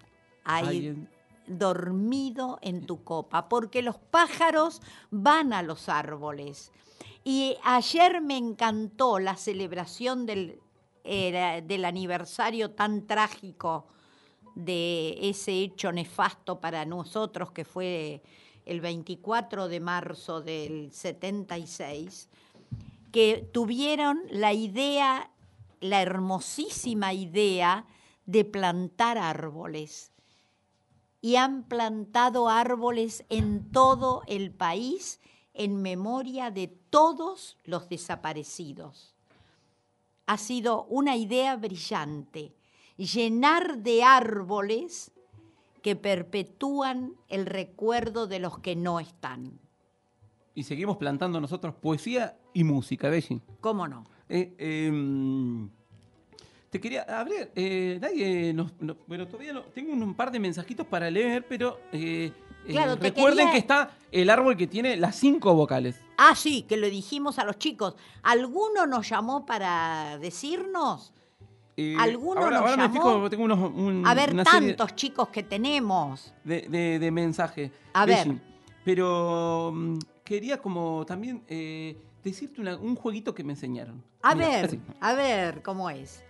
hay dormido en tu copa, porque los pájaros van a los árboles. Y ayer me encantó la celebración del, del aniversario tan trágico de ese hecho nefasto para nosotros que fue el 24 de marzo del 76, que tuvieron la idea, la hermosísima idea de plantar árboles y han plantado árboles en todo el país en memoria de todos los desaparecidos. Ha sido una idea brillante, llenar de árboles que perpetúan el recuerdo de los que no están. Y seguimos plantando nosotros poesía y música, Belli. ¿Cómo no? Eh, em, te quería abrir, eh, nadie nos, no- bueno, todavía no, tengo un, par de mensajitos para leer, pero eh, eh, Claro, recuerden quería- que está el árbol que tiene las cinco vocales. Ah, sí, que lo dijimos a los chicos. ¿Alguno nos llamó para decirnos? Eh, ¿Alguno ahora, nos ahora me llamó? fijo, tengo unos, un- A ver, tantos chicos que tenemos. de, de- de mensajes. A ver. Pero mm, quería como también eh, decirte una- un jueguito que me enseñaron. A Mira, ver, así. a ver cómo es.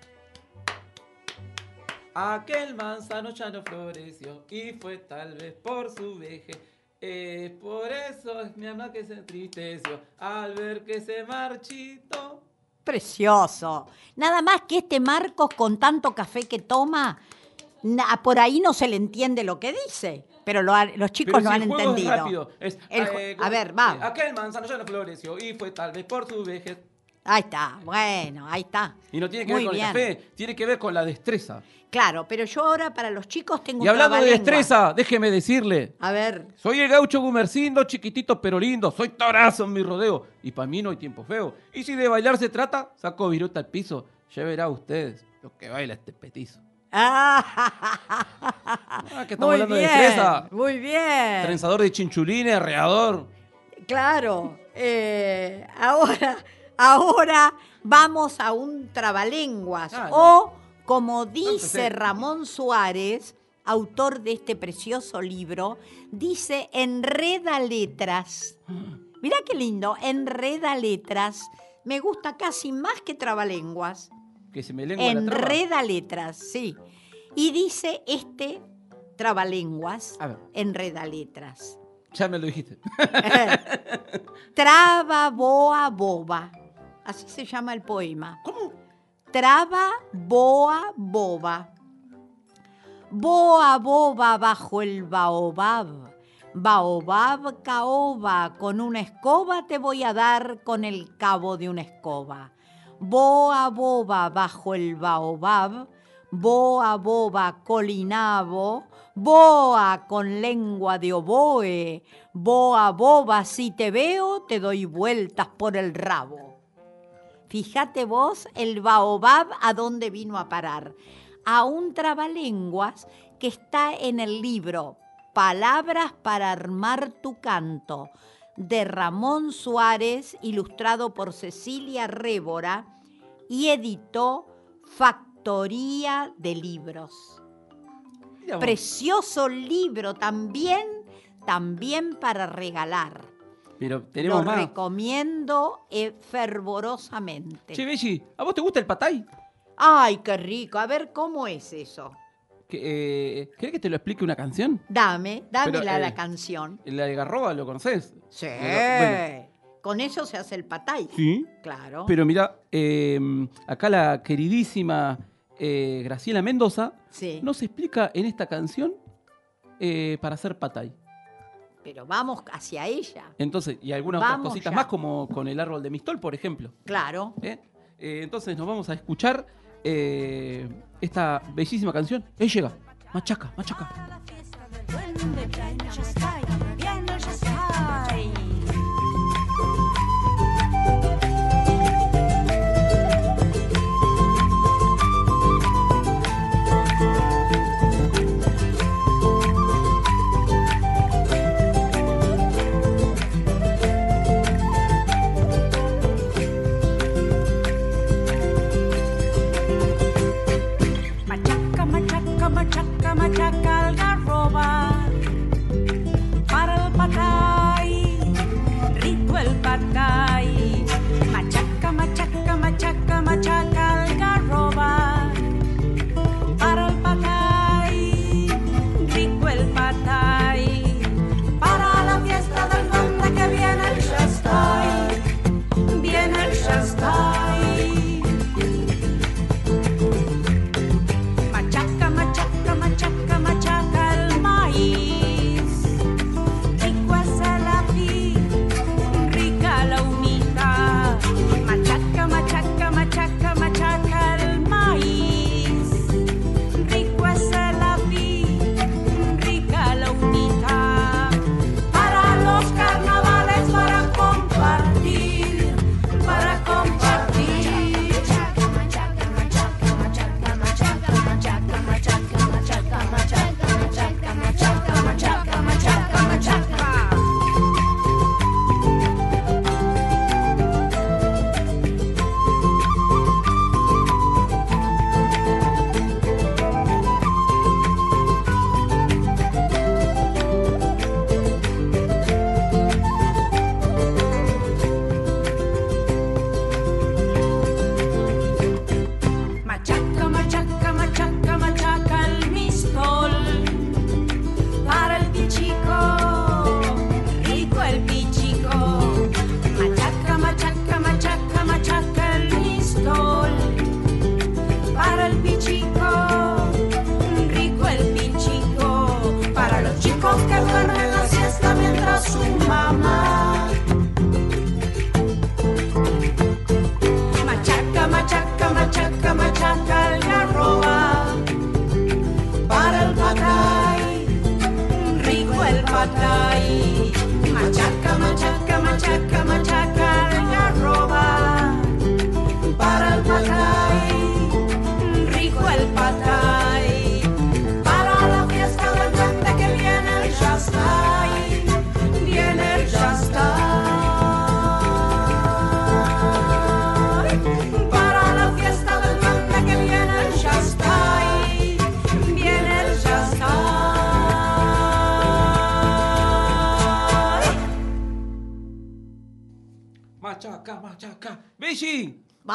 Aquel manzano ya no floreció y fue tal vez por su vejez. Es por eso es mi alma que se entristeció al ver que se marchitó. Precioso. Nada más que este Marcos con tanto café que toma, na- por ahí no se le entiende lo que dice. Pero lo ha- los chicos Pero lo si han el juego es entendido. rápido, es, El ju- eh, a ver, va. Aquel manzano ya no floreció y fue tal vez por su vejez. Ahí está, bueno, ahí está. Y no tiene que Muy ver con bien. el café, tiene que ver con la destreza. Claro, pero yo ahora para los chicos tengo Y un hablando de trabalengua. destreza, déjeme decirle, A ver, Soy el gaucho Gumercindo, chiquitito pero lindo. Soy torazo en mi rodeo. Y para mí no hay tiempo feo. Y si de bailar se trata, saco viruta al piso. Ya verá ustedes lo que baila este petizo. Ah, que estamos muy hablando de bien, destreza. muy bien. Trenzador de chinchulines, reador. Claro. eh, ahora, ahora vamos a un trabalenguas. O, como dice empecé. Ramón Suárez, autor de este precioso libro, dice enreda letras. Mirá qué lindo, enreda letras. Me gusta casi más que trabalenguas. Que se me lengua la traba. Enreda letras, sí. Y dice este trabalenguas, A ver. enreda letras. Ya me lo dijiste. Traba, boa, boba. Así se llama el poema. ¿Cómo? Traba, boa, boba. Boa, boba bajo el baobab. Baobab, caoba, con una escoba te voy a dar con el cabo de una escoba. Boa, boba bajo el baobab. boa, boba, colinabo, boa con lengua de oboe, boa, boba, si te veo, te doy vueltas por el rabo. Fíjate vos el baobab a dónde vino a parar. A un trabalenguas que está en el libro Palabras para armar tu canto de Ramón Suárez, ilustrado por Cecilia Révora y editó Factoría de Libros. Precioso libro también, también para regalar. Pero tenemos Lo más. recomiendo eh, fervorosamente. Che, Belli, ¿a vos te gusta el patay? Ay, qué rico. A ver cómo es eso. Que, eh, ¿Querés que te lo explique una canción? Dame, dámela Pero, eh, la canción. La de Garroba, ¿lo conocés? Sí. Bueno, Con eso se hace el patay. sí. Claro. Pero mira, eh, acá la queridísima eh, Graciela Mendoza sí. nos explica en esta canción eh, para hacer patay. Pero vamos hacia ella. Entonces, y algunas otras cositas ya. más, como con el árbol de Mistol, por ejemplo. Claro. ¿eh? Eh, entonces nos vamos a escuchar eh, esta bellísima canción. Ahí llega. Machaca, machaca.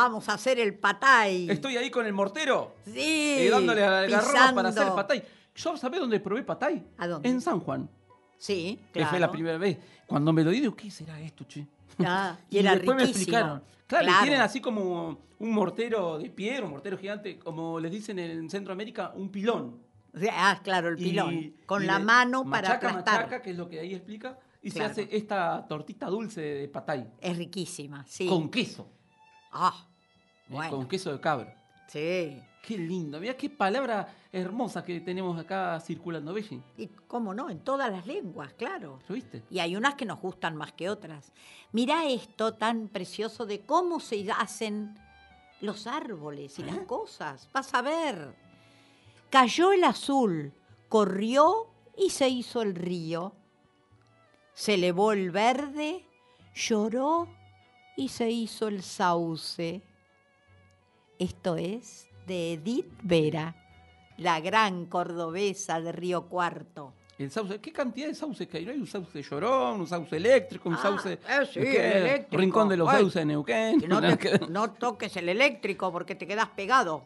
Vamos a hacer el patay. estoy ahí con el mortero. Sí. eh, dándole a la garroba para hacer pisando. patay. ¿Yo sabés dónde probé patay? ¿A dónde? En San Juan. Sí, Que claro. fue la primera vez. Cuando me lo di, digo, ¿qué será esto, che? Ah, y era después me explicaron. Claro, y tienen así como un mortero de piedra, un mortero gigante, como les dicen en Centroamérica, un pilón. Ah, claro, el Y- pilón. con y la mano para machaca, aplastar. machaca, que es lo que ahí explica, y Claro. se hace esta tortita dulce de patay Es riquísima, sí. con queso, Ah. Bueno. con queso de cabra. Sí. Qué lindo. Mira qué palabra hermosa que tenemos acá circulando, Belli. Y cómo no, en todas las lenguas, claro. ¿Lo viste? Y hay unas que nos gustan más que otras. Mirá esto tan precioso de cómo se hacen los árboles y las cosas. Vas a ver. Cayó el azul, corrió y se hizo el río. Se elevó el verde, lloró y se hizo el sauce. Esto es de Edith Vera, la gran cordobesa de Río Cuarto. El sauce, ¿qué cantidad de sauces que hay? ¿No hay un sauce llorón, un sauce eléctrico, un Ah, sauce. eh, sí, eléctrico. Rincón de los sauces de Neuquén. No, te- no toques el eléctrico porque te quedas pegado.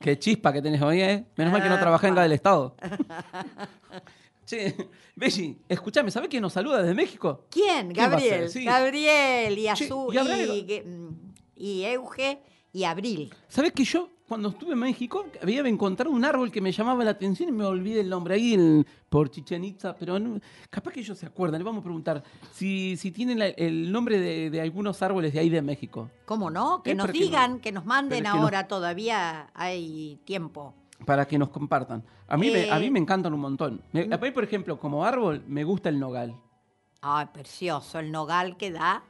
Qué chispa que tenés hoy, ¿eh? Menos mal que no trabajé en la del Estado. che, Belli, escuchame, ¿sabés quién nos saluda desde México? ¿Quién? Gabriel. Sí. Gabriel y Azul ¿y Abril? y, y Euge y Abril. ¿Sabés que yo, cuando estuve en México, había encontrado un árbol que me llamaba la atención y me olvidé el nombre ahí en- por Chichen Itza, pero no- capaz que ellos se acuerdan. Le vamos a preguntar si, si tienen la- el nombre de, de algunos árboles de ahí de México. ¿Cómo no? Que Eh, nos pero que digan, no. que nos manden que ahora, todavía hay tiempo. Para que nos compartan. A mí, me, a mí Eh, me encantan un montón. Me- a mí, por ejemplo, como árbol, me gusta el nogal. Ay, precioso, el nogal que da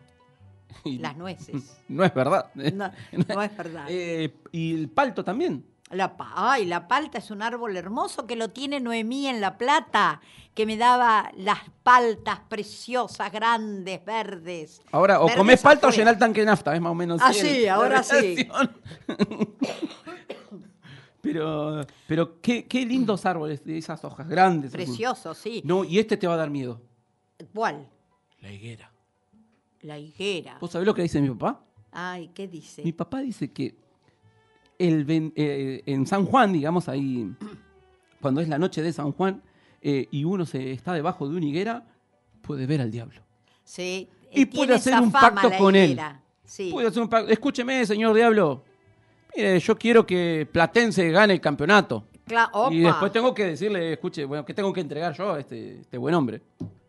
Y las nueces. No es verdad. No, no es verdad. Eh, y el palto también. La, ay, la palta es un árbol hermoso que lo tiene Noemí en La Plata, que me daba las paltas preciosas, grandes, verdes. Ahora, o Verdes comés palta o llenás el tanque de nafta, es más o menos. Ah, así la ahora sí. pero, pero qué, qué lindos árboles de esas hojas grandes. así. Precioso, sí. No, y este te va a dar miedo. ¿Cuál? La higuera. La higuera. ¿Vos sabés lo que dice mi papá? Ay, ¿qué dice? Mi papá dice que el, eh, en San Juan, digamos, ahí, cuando es la noche de San Juan eh, y uno se está debajo de una higuera, puede ver al diablo. Sí. Y eh, puede hacer un fama pacto con él. Sí. Puede hacer un pacto. Escúcheme, señor diablo. Mire, yo quiero que Platense gane el campeonato. Cla- Y opa. después tengo que decirle, escuche, bueno, ¿qué tengo que entregar yo a este, este buen hombre?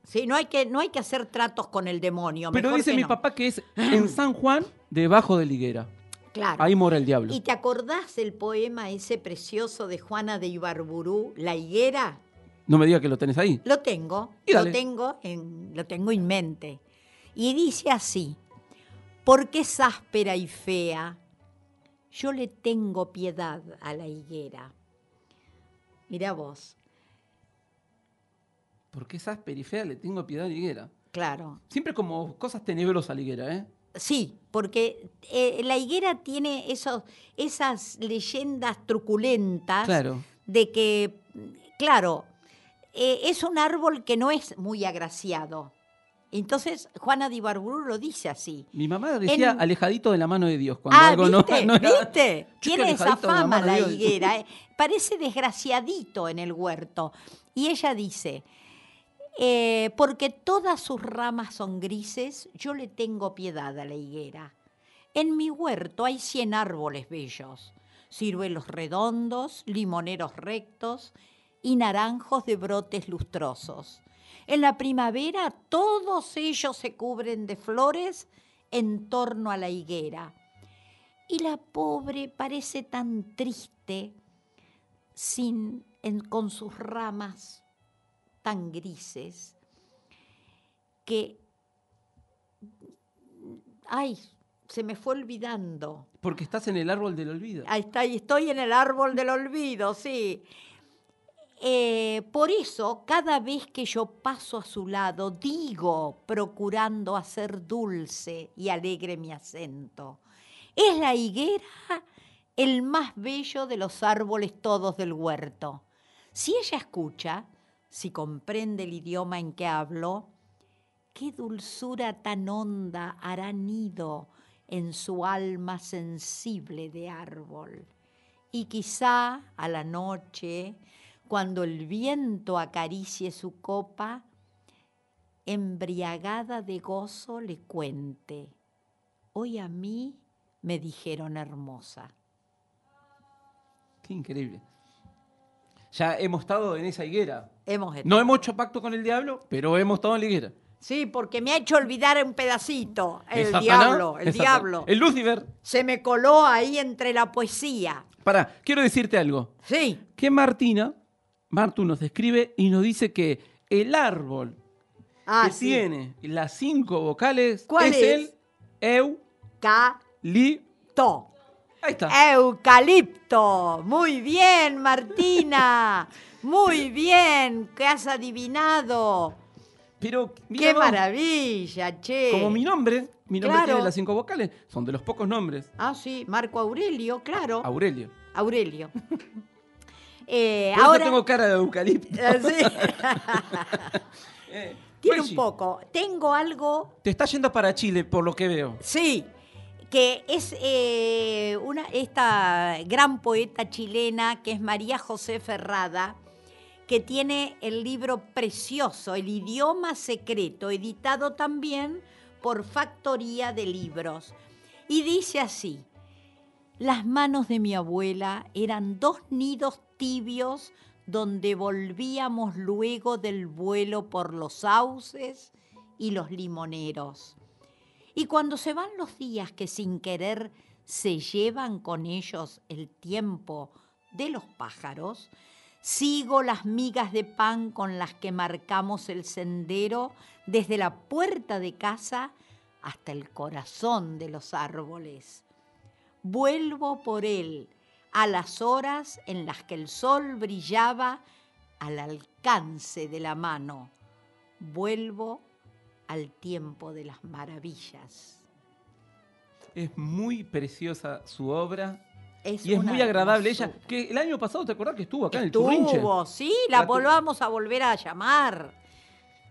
Sí, no hay, que, no hay que hacer tratos con el demonio. Pero mejor dice que mi no. papá que es en San Juan, debajo de la higuera. Claro. Ahí mora el diablo. ¿Y te acordás el poema ese precioso de Juana de Ibarburú, La higuera? No me diga que lo tenés ahí. Lo tengo, Y lo tengo, en, lo tengo en mente. Y dice así, porque es áspera y fea, yo le tengo piedad a la higuera. Mirá vos, Porque esas periferias le tengo piedad a la higuera. claro. Siempre como cosas tenebrosas a la higuera, ¿eh? Sí, porque eh, la higuera tiene esos, esas leyendas truculentas Claro. de que, claro, eh, es un árbol que no es muy agraciado. Entonces, Juana de Ibarburu lo dice así. Mi mamá decía En- alejadito de la mano de Dios. Cuando ah, algo no- ¿viste? no, era- ¿Viste? Tiene esa la fama la higuera. eh. Parece desgraciadito en el huerto. Y ella dice, eh, porque todas sus ramas son grises, yo le tengo piedad a la higuera. En mi huerto hay cien árboles bellos, ciruelos redondos, limoneros rectos y naranjos de brotes lustrosos. En la primavera todos ellos se cubren de flores en torno a la higuera. Y la pobre parece tan triste sin, en- con sus ramas tan grises que, ay, se me fue olvidando. Porque estás en el árbol del olvido. Ahí está, ahí estoy en el árbol del olvido, sí. Eh, por eso, cada vez que yo paso a su lado, digo, procurando hacer dulce y alegre mi acento, es la higuera el más bello de los árboles todos del huerto. Si ella escucha, si comprende el idioma en que hablo, qué dulzura tan honda hará nido en su alma sensible de árbol. Y quizá a la noche, cuando el viento acaricie su copa, embriagada de gozo le cuente, hoy a mí me dijeron hermosa. Qué increíble. Ya hemos estado en esa higuera. Hemos No hemos hecho pacto con el diablo, pero hemos estado en la higuera. Sí, porque me ha hecho olvidar un pedacito. El diablo, el diablo. El Lucifer. Se me coló ahí entre la poesía. Para, quiero decirte algo. Sí, Que Martina, Martu nos describe y nos dice que el árbol ah, que sí. tiene las cinco vocales ¿Cuál es, es? el eu, Ca, li. to. Ahí está. Eucalipto. Muy bien, Martina. Muy bien, que has adivinado. Pero, mira Qué maravilla, che. Como mi nombre, mi nombre Claro. tiene las cinco vocales, son de los pocos nombres. Ah, sí, Marco Aurelio, claro. Aurelio. Aurelio. Eh, Por eso ahora tengo cara de eucalipto. Eh, sí. Eh, Tiene un Reggie, poco. Tengo algo, Te está yendo para Chile, por lo que veo. sí, que es eh, una, esta gran poeta chilena que es María José Ferrada, que tiene el libro precioso, El idioma secreto, editado también por Factoría de Libros. Y dice así, las manos de mi abuela eran dos nidos tibios donde volvíamos luego del vuelo por los sauces y los limoneros. Y cuando se van los días que sin querer se llevan con ellos el tiempo de los pájaros, sigo las migas de pan con las que marcamos el sendero desde la puerta de casa hasta el corazón de los árboles. Vuelvo por él a las horas en las que el sol brillaba al alcance de la mano. Vuelvo al tiempo de las maravillas. Es muy preciosa su obra Es y es muy agradable ella. Que el año pasado, ¿te acordás que estuvo acá en el? Estuvo, sí, la, volvamos a volver a llamar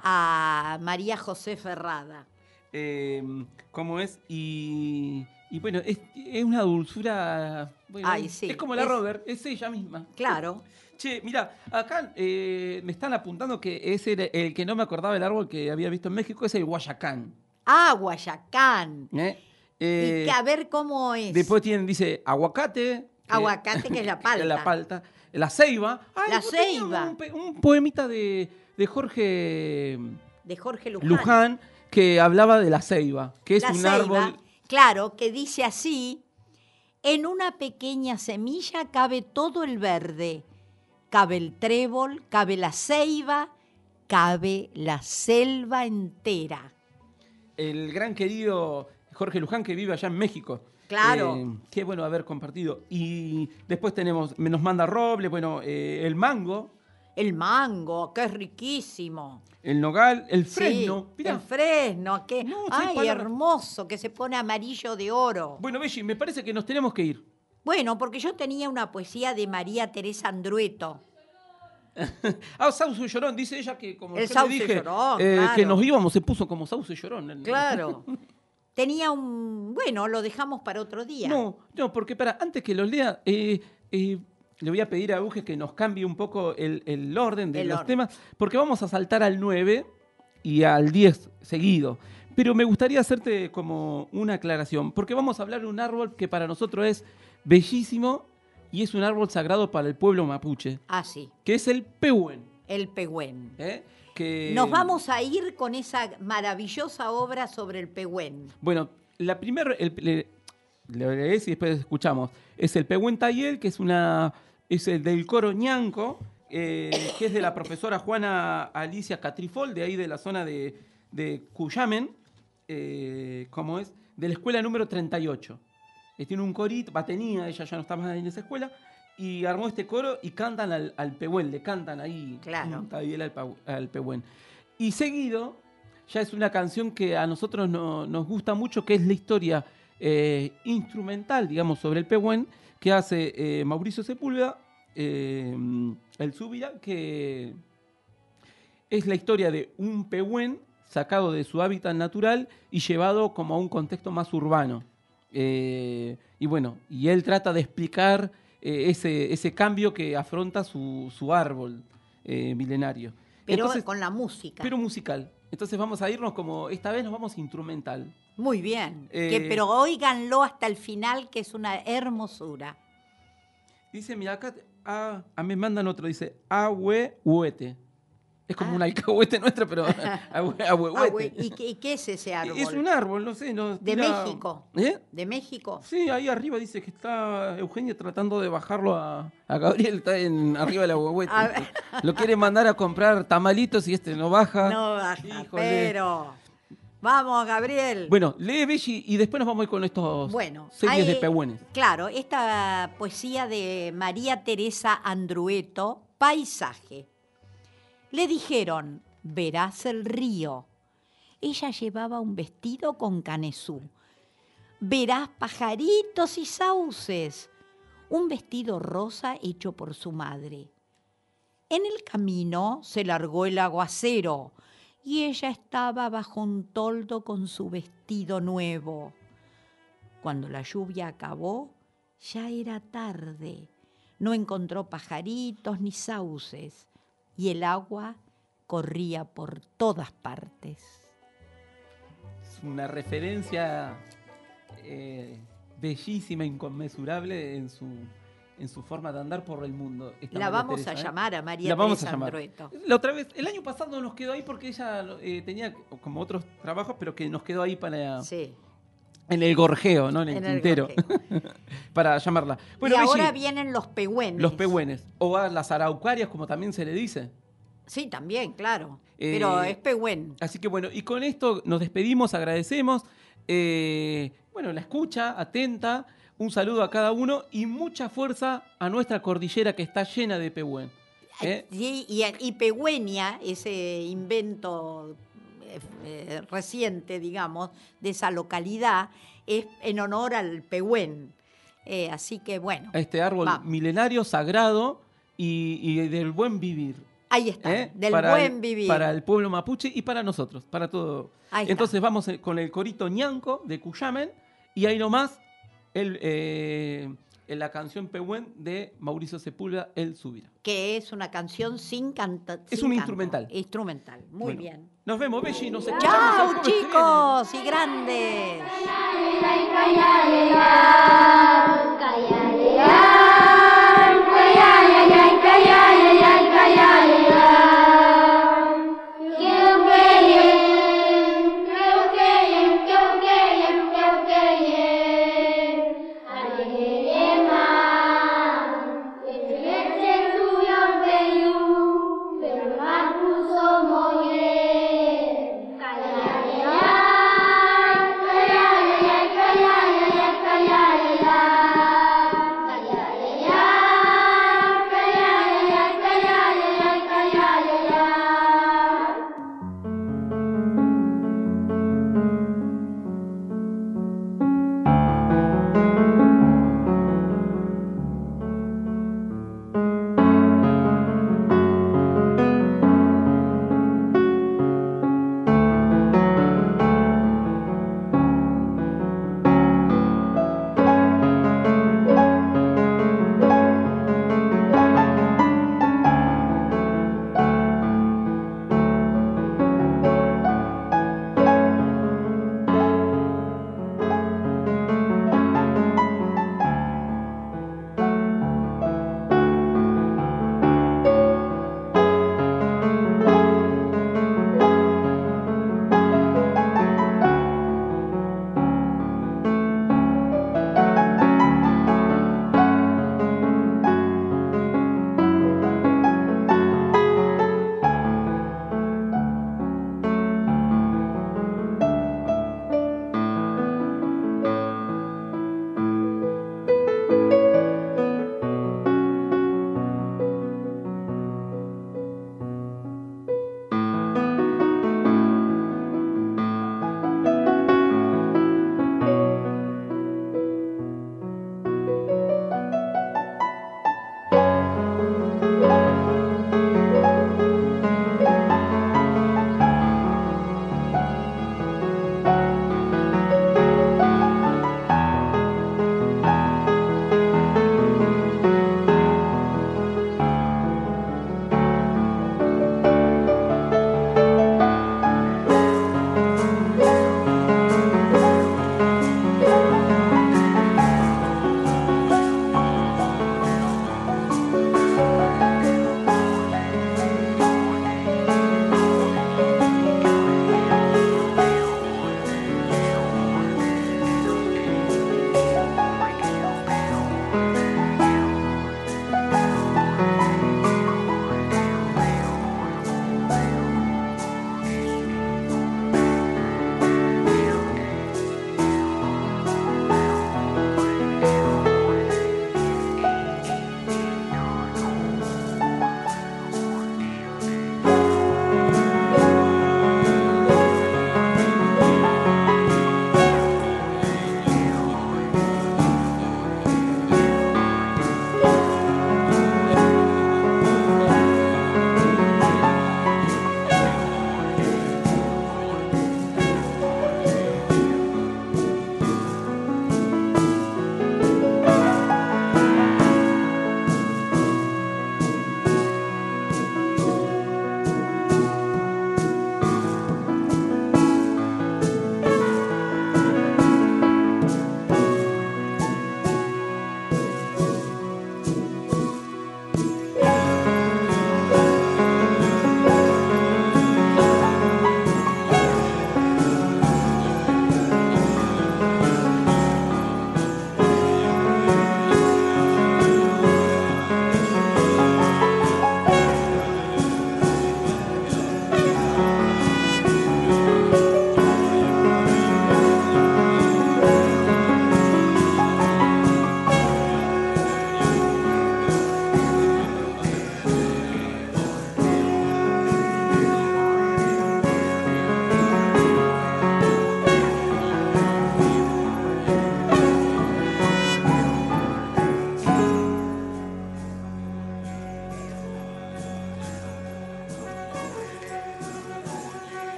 a María José Ferrada. Eh, ¿Cómo es? Y, y bueno, es, es una dulzura. bueno, Ay, sí, Es como la es- Robert, es ella misma. Claro. Che, mira, acá eh, me están apuntando que era el que no me acordaba el árbol que había visto en México, es el Guayacán. Ah, Guayacán. ¿eh? Y Eh, que a ver cómo es. después tienen, dice, aguacate. Aguacate, que es la palta. la palta. La ceiba. Ay, La ceiba. Un, poemita de, de Jorge de Jorge Luján. Luján que hablaba de la ceiba, que es La un ceiba, árbol. Claro, que dice así, en una pequeña semilla cabe todo el verde, cabe el trébol, cabe la ceiba, cabe la selva entera. el gran querido Jorge Luján que vive allá en México. Claro. Eh, qué bueno haber compartido. Y después tenemos, nos manda Roble, bueno, eh, el mango, El mango, que es riquísimo. el nogal, el fresno. El fresno, que No, ay, hermoso, que se pone amarillo de oro. Bueno, Belli, me parece que nos tenemos que ir. Bueno, porque yo tenía una poesía de María Teresa Andrueto. Ah, Sauce Llorón, dice ella que como El yo le dije, Llorón, eh, claro. que nos íbamos, se puso como Sauce Llorón. Claro. Tenía un. Bueno, lo dejamos para otro día. No, no, porque para, antes que los lea, eh, eh, le voy a pedir a Uge que nos cambie un poco el, el orden de El los orden. temas, porque vamos a saltar al 9 y al 10 seguido. Pero me gustaría hacerte como una aclaración, porque vamos a hablar de un árbol que para nosotros es bellísimo y es un árbol sagrado para el pueblo mapuche, Ah, sí, que es el pehuen. el pehuen. ¿eh? Que, Nos vamos a ir con esa maravillosa obra sobre el pehuen. Bueno, la primera, le lees y después escuchamos. Es el Pehuen Tayel, que es una es el del coro ñanco, eh, que es de la profesora Juana Alicia Catrifol, de ahí de la zona de, de Cuyamen, eh, ¿cómo es? De la escuela número 38. Eh, tiene un corito, va, tenía, ella ya no está más en esa escuela, y armó este coro y cantan al, al Pehuen, le cantan ahí Claro. Tayel al, Pehuen. Y seguido, ya es una canción que a nosotros no- nos gusta mucho, que es la historia eh, instrumental, digamos, sobre el Pehuen, que hace eh, Mauricio Sepúlveda, eh, el Zubira, que es la historia de un Pehuen sacado de su hábitat natural y llevado como a un contexto más urbano. Y bueno, y él trata de explicar eh, ese, ese cambio que afronta su, su árbol eh, milenario. Pero Entonces- con la música. pero musical. Entonces vamos a irnos como, esta vez nos vamos instrumental. Muy bien. Eh, Que- pero óiganlo hasta el final, que es una hermosura. Dice, mira, acá, ah, a mí me mandan otro, dice, Ahue Huete. Es como Ah. un alcahuete nuestro, pero ahue- ahuehuete. Ah, ¿Y, qué, y qué es ese árbol? Es un árbol, no sé. De México. ¿Eh? ¿De México? Sí, ahí arriba dice que está Eugenia tratando de bajarlo a, a Gabriel, está en, arriba del ahuehuete. Lo quiere mandar a comprar tamalitos y este no baja. No baja, Híjole. pero... Vamos, Gabriel. Bueno, lee Belli y después nos vamos a ir con estos Bueno, series hay- de pehuenes. Claro, esta poesía de María Teresa Andrueto, Paisaje. Le dijeron, verás el río. Ella llevaba un vestido con canesú. Verás pajaritos y sauces. Un vestido rosa hecho por su madre. En el camino se largó el aguacero y ella estaba bajo un toldo con su vestido nuevo. Cuando la lluvia acabó, ya era tarde. No encontró pajaritos ni sauces y el agua corría por todas partes. Es una referencia eh, bellísima, inconmensurable en su, en su forma de andar por el mundo. La vamos Teresa, a ¿eh? llamar a María La vamos Teresa a llamar. Andrueto. La otra vez, el año pasado nos quedó ahí porque ella eh, tenía como otros trabajos, pero que nos quedó ahí para Sí, en el gorjeo, ¿no? En el en el tintero, para llamarla. Bueno, y ahora vienen los pehuenes. los pehuenes, o a las araucarias, como también se le dice. Sí, también, claro. Eh, Pero es pehuen. Así que bueno, y con esto nos despedimos, agradecemos. eh, bueno, la escucha, atenta, un saludo a cada uno y mucha fuerza a nuestra cordillera que está llena de pehuen. ¿eh? Sí, y, y Pehuenia, ese invento eh, eh, reciente, digamos, de esa localidad, es en honor al Pehuen. Eh, así que bueno, este árbol Vamos. milenario, sagrado y, y del buen vivir. ahí está, ¿eh? del Para buen el- vivir. Para el pueblo mapuche y para nosotros, para todo. Ahí está. Entonces vamos con el corito ñanco de Cuyamen y ahí nomás el, eh, la canción Pehuen de Mauricio Sepúlveda, El Subirá. Que es una canción sin cantar. Es un instrumental. Instrumental, muy Bueno, bien. Nos vemos, Belli, nos escuchamos. ¡Chao, chicos y grandes!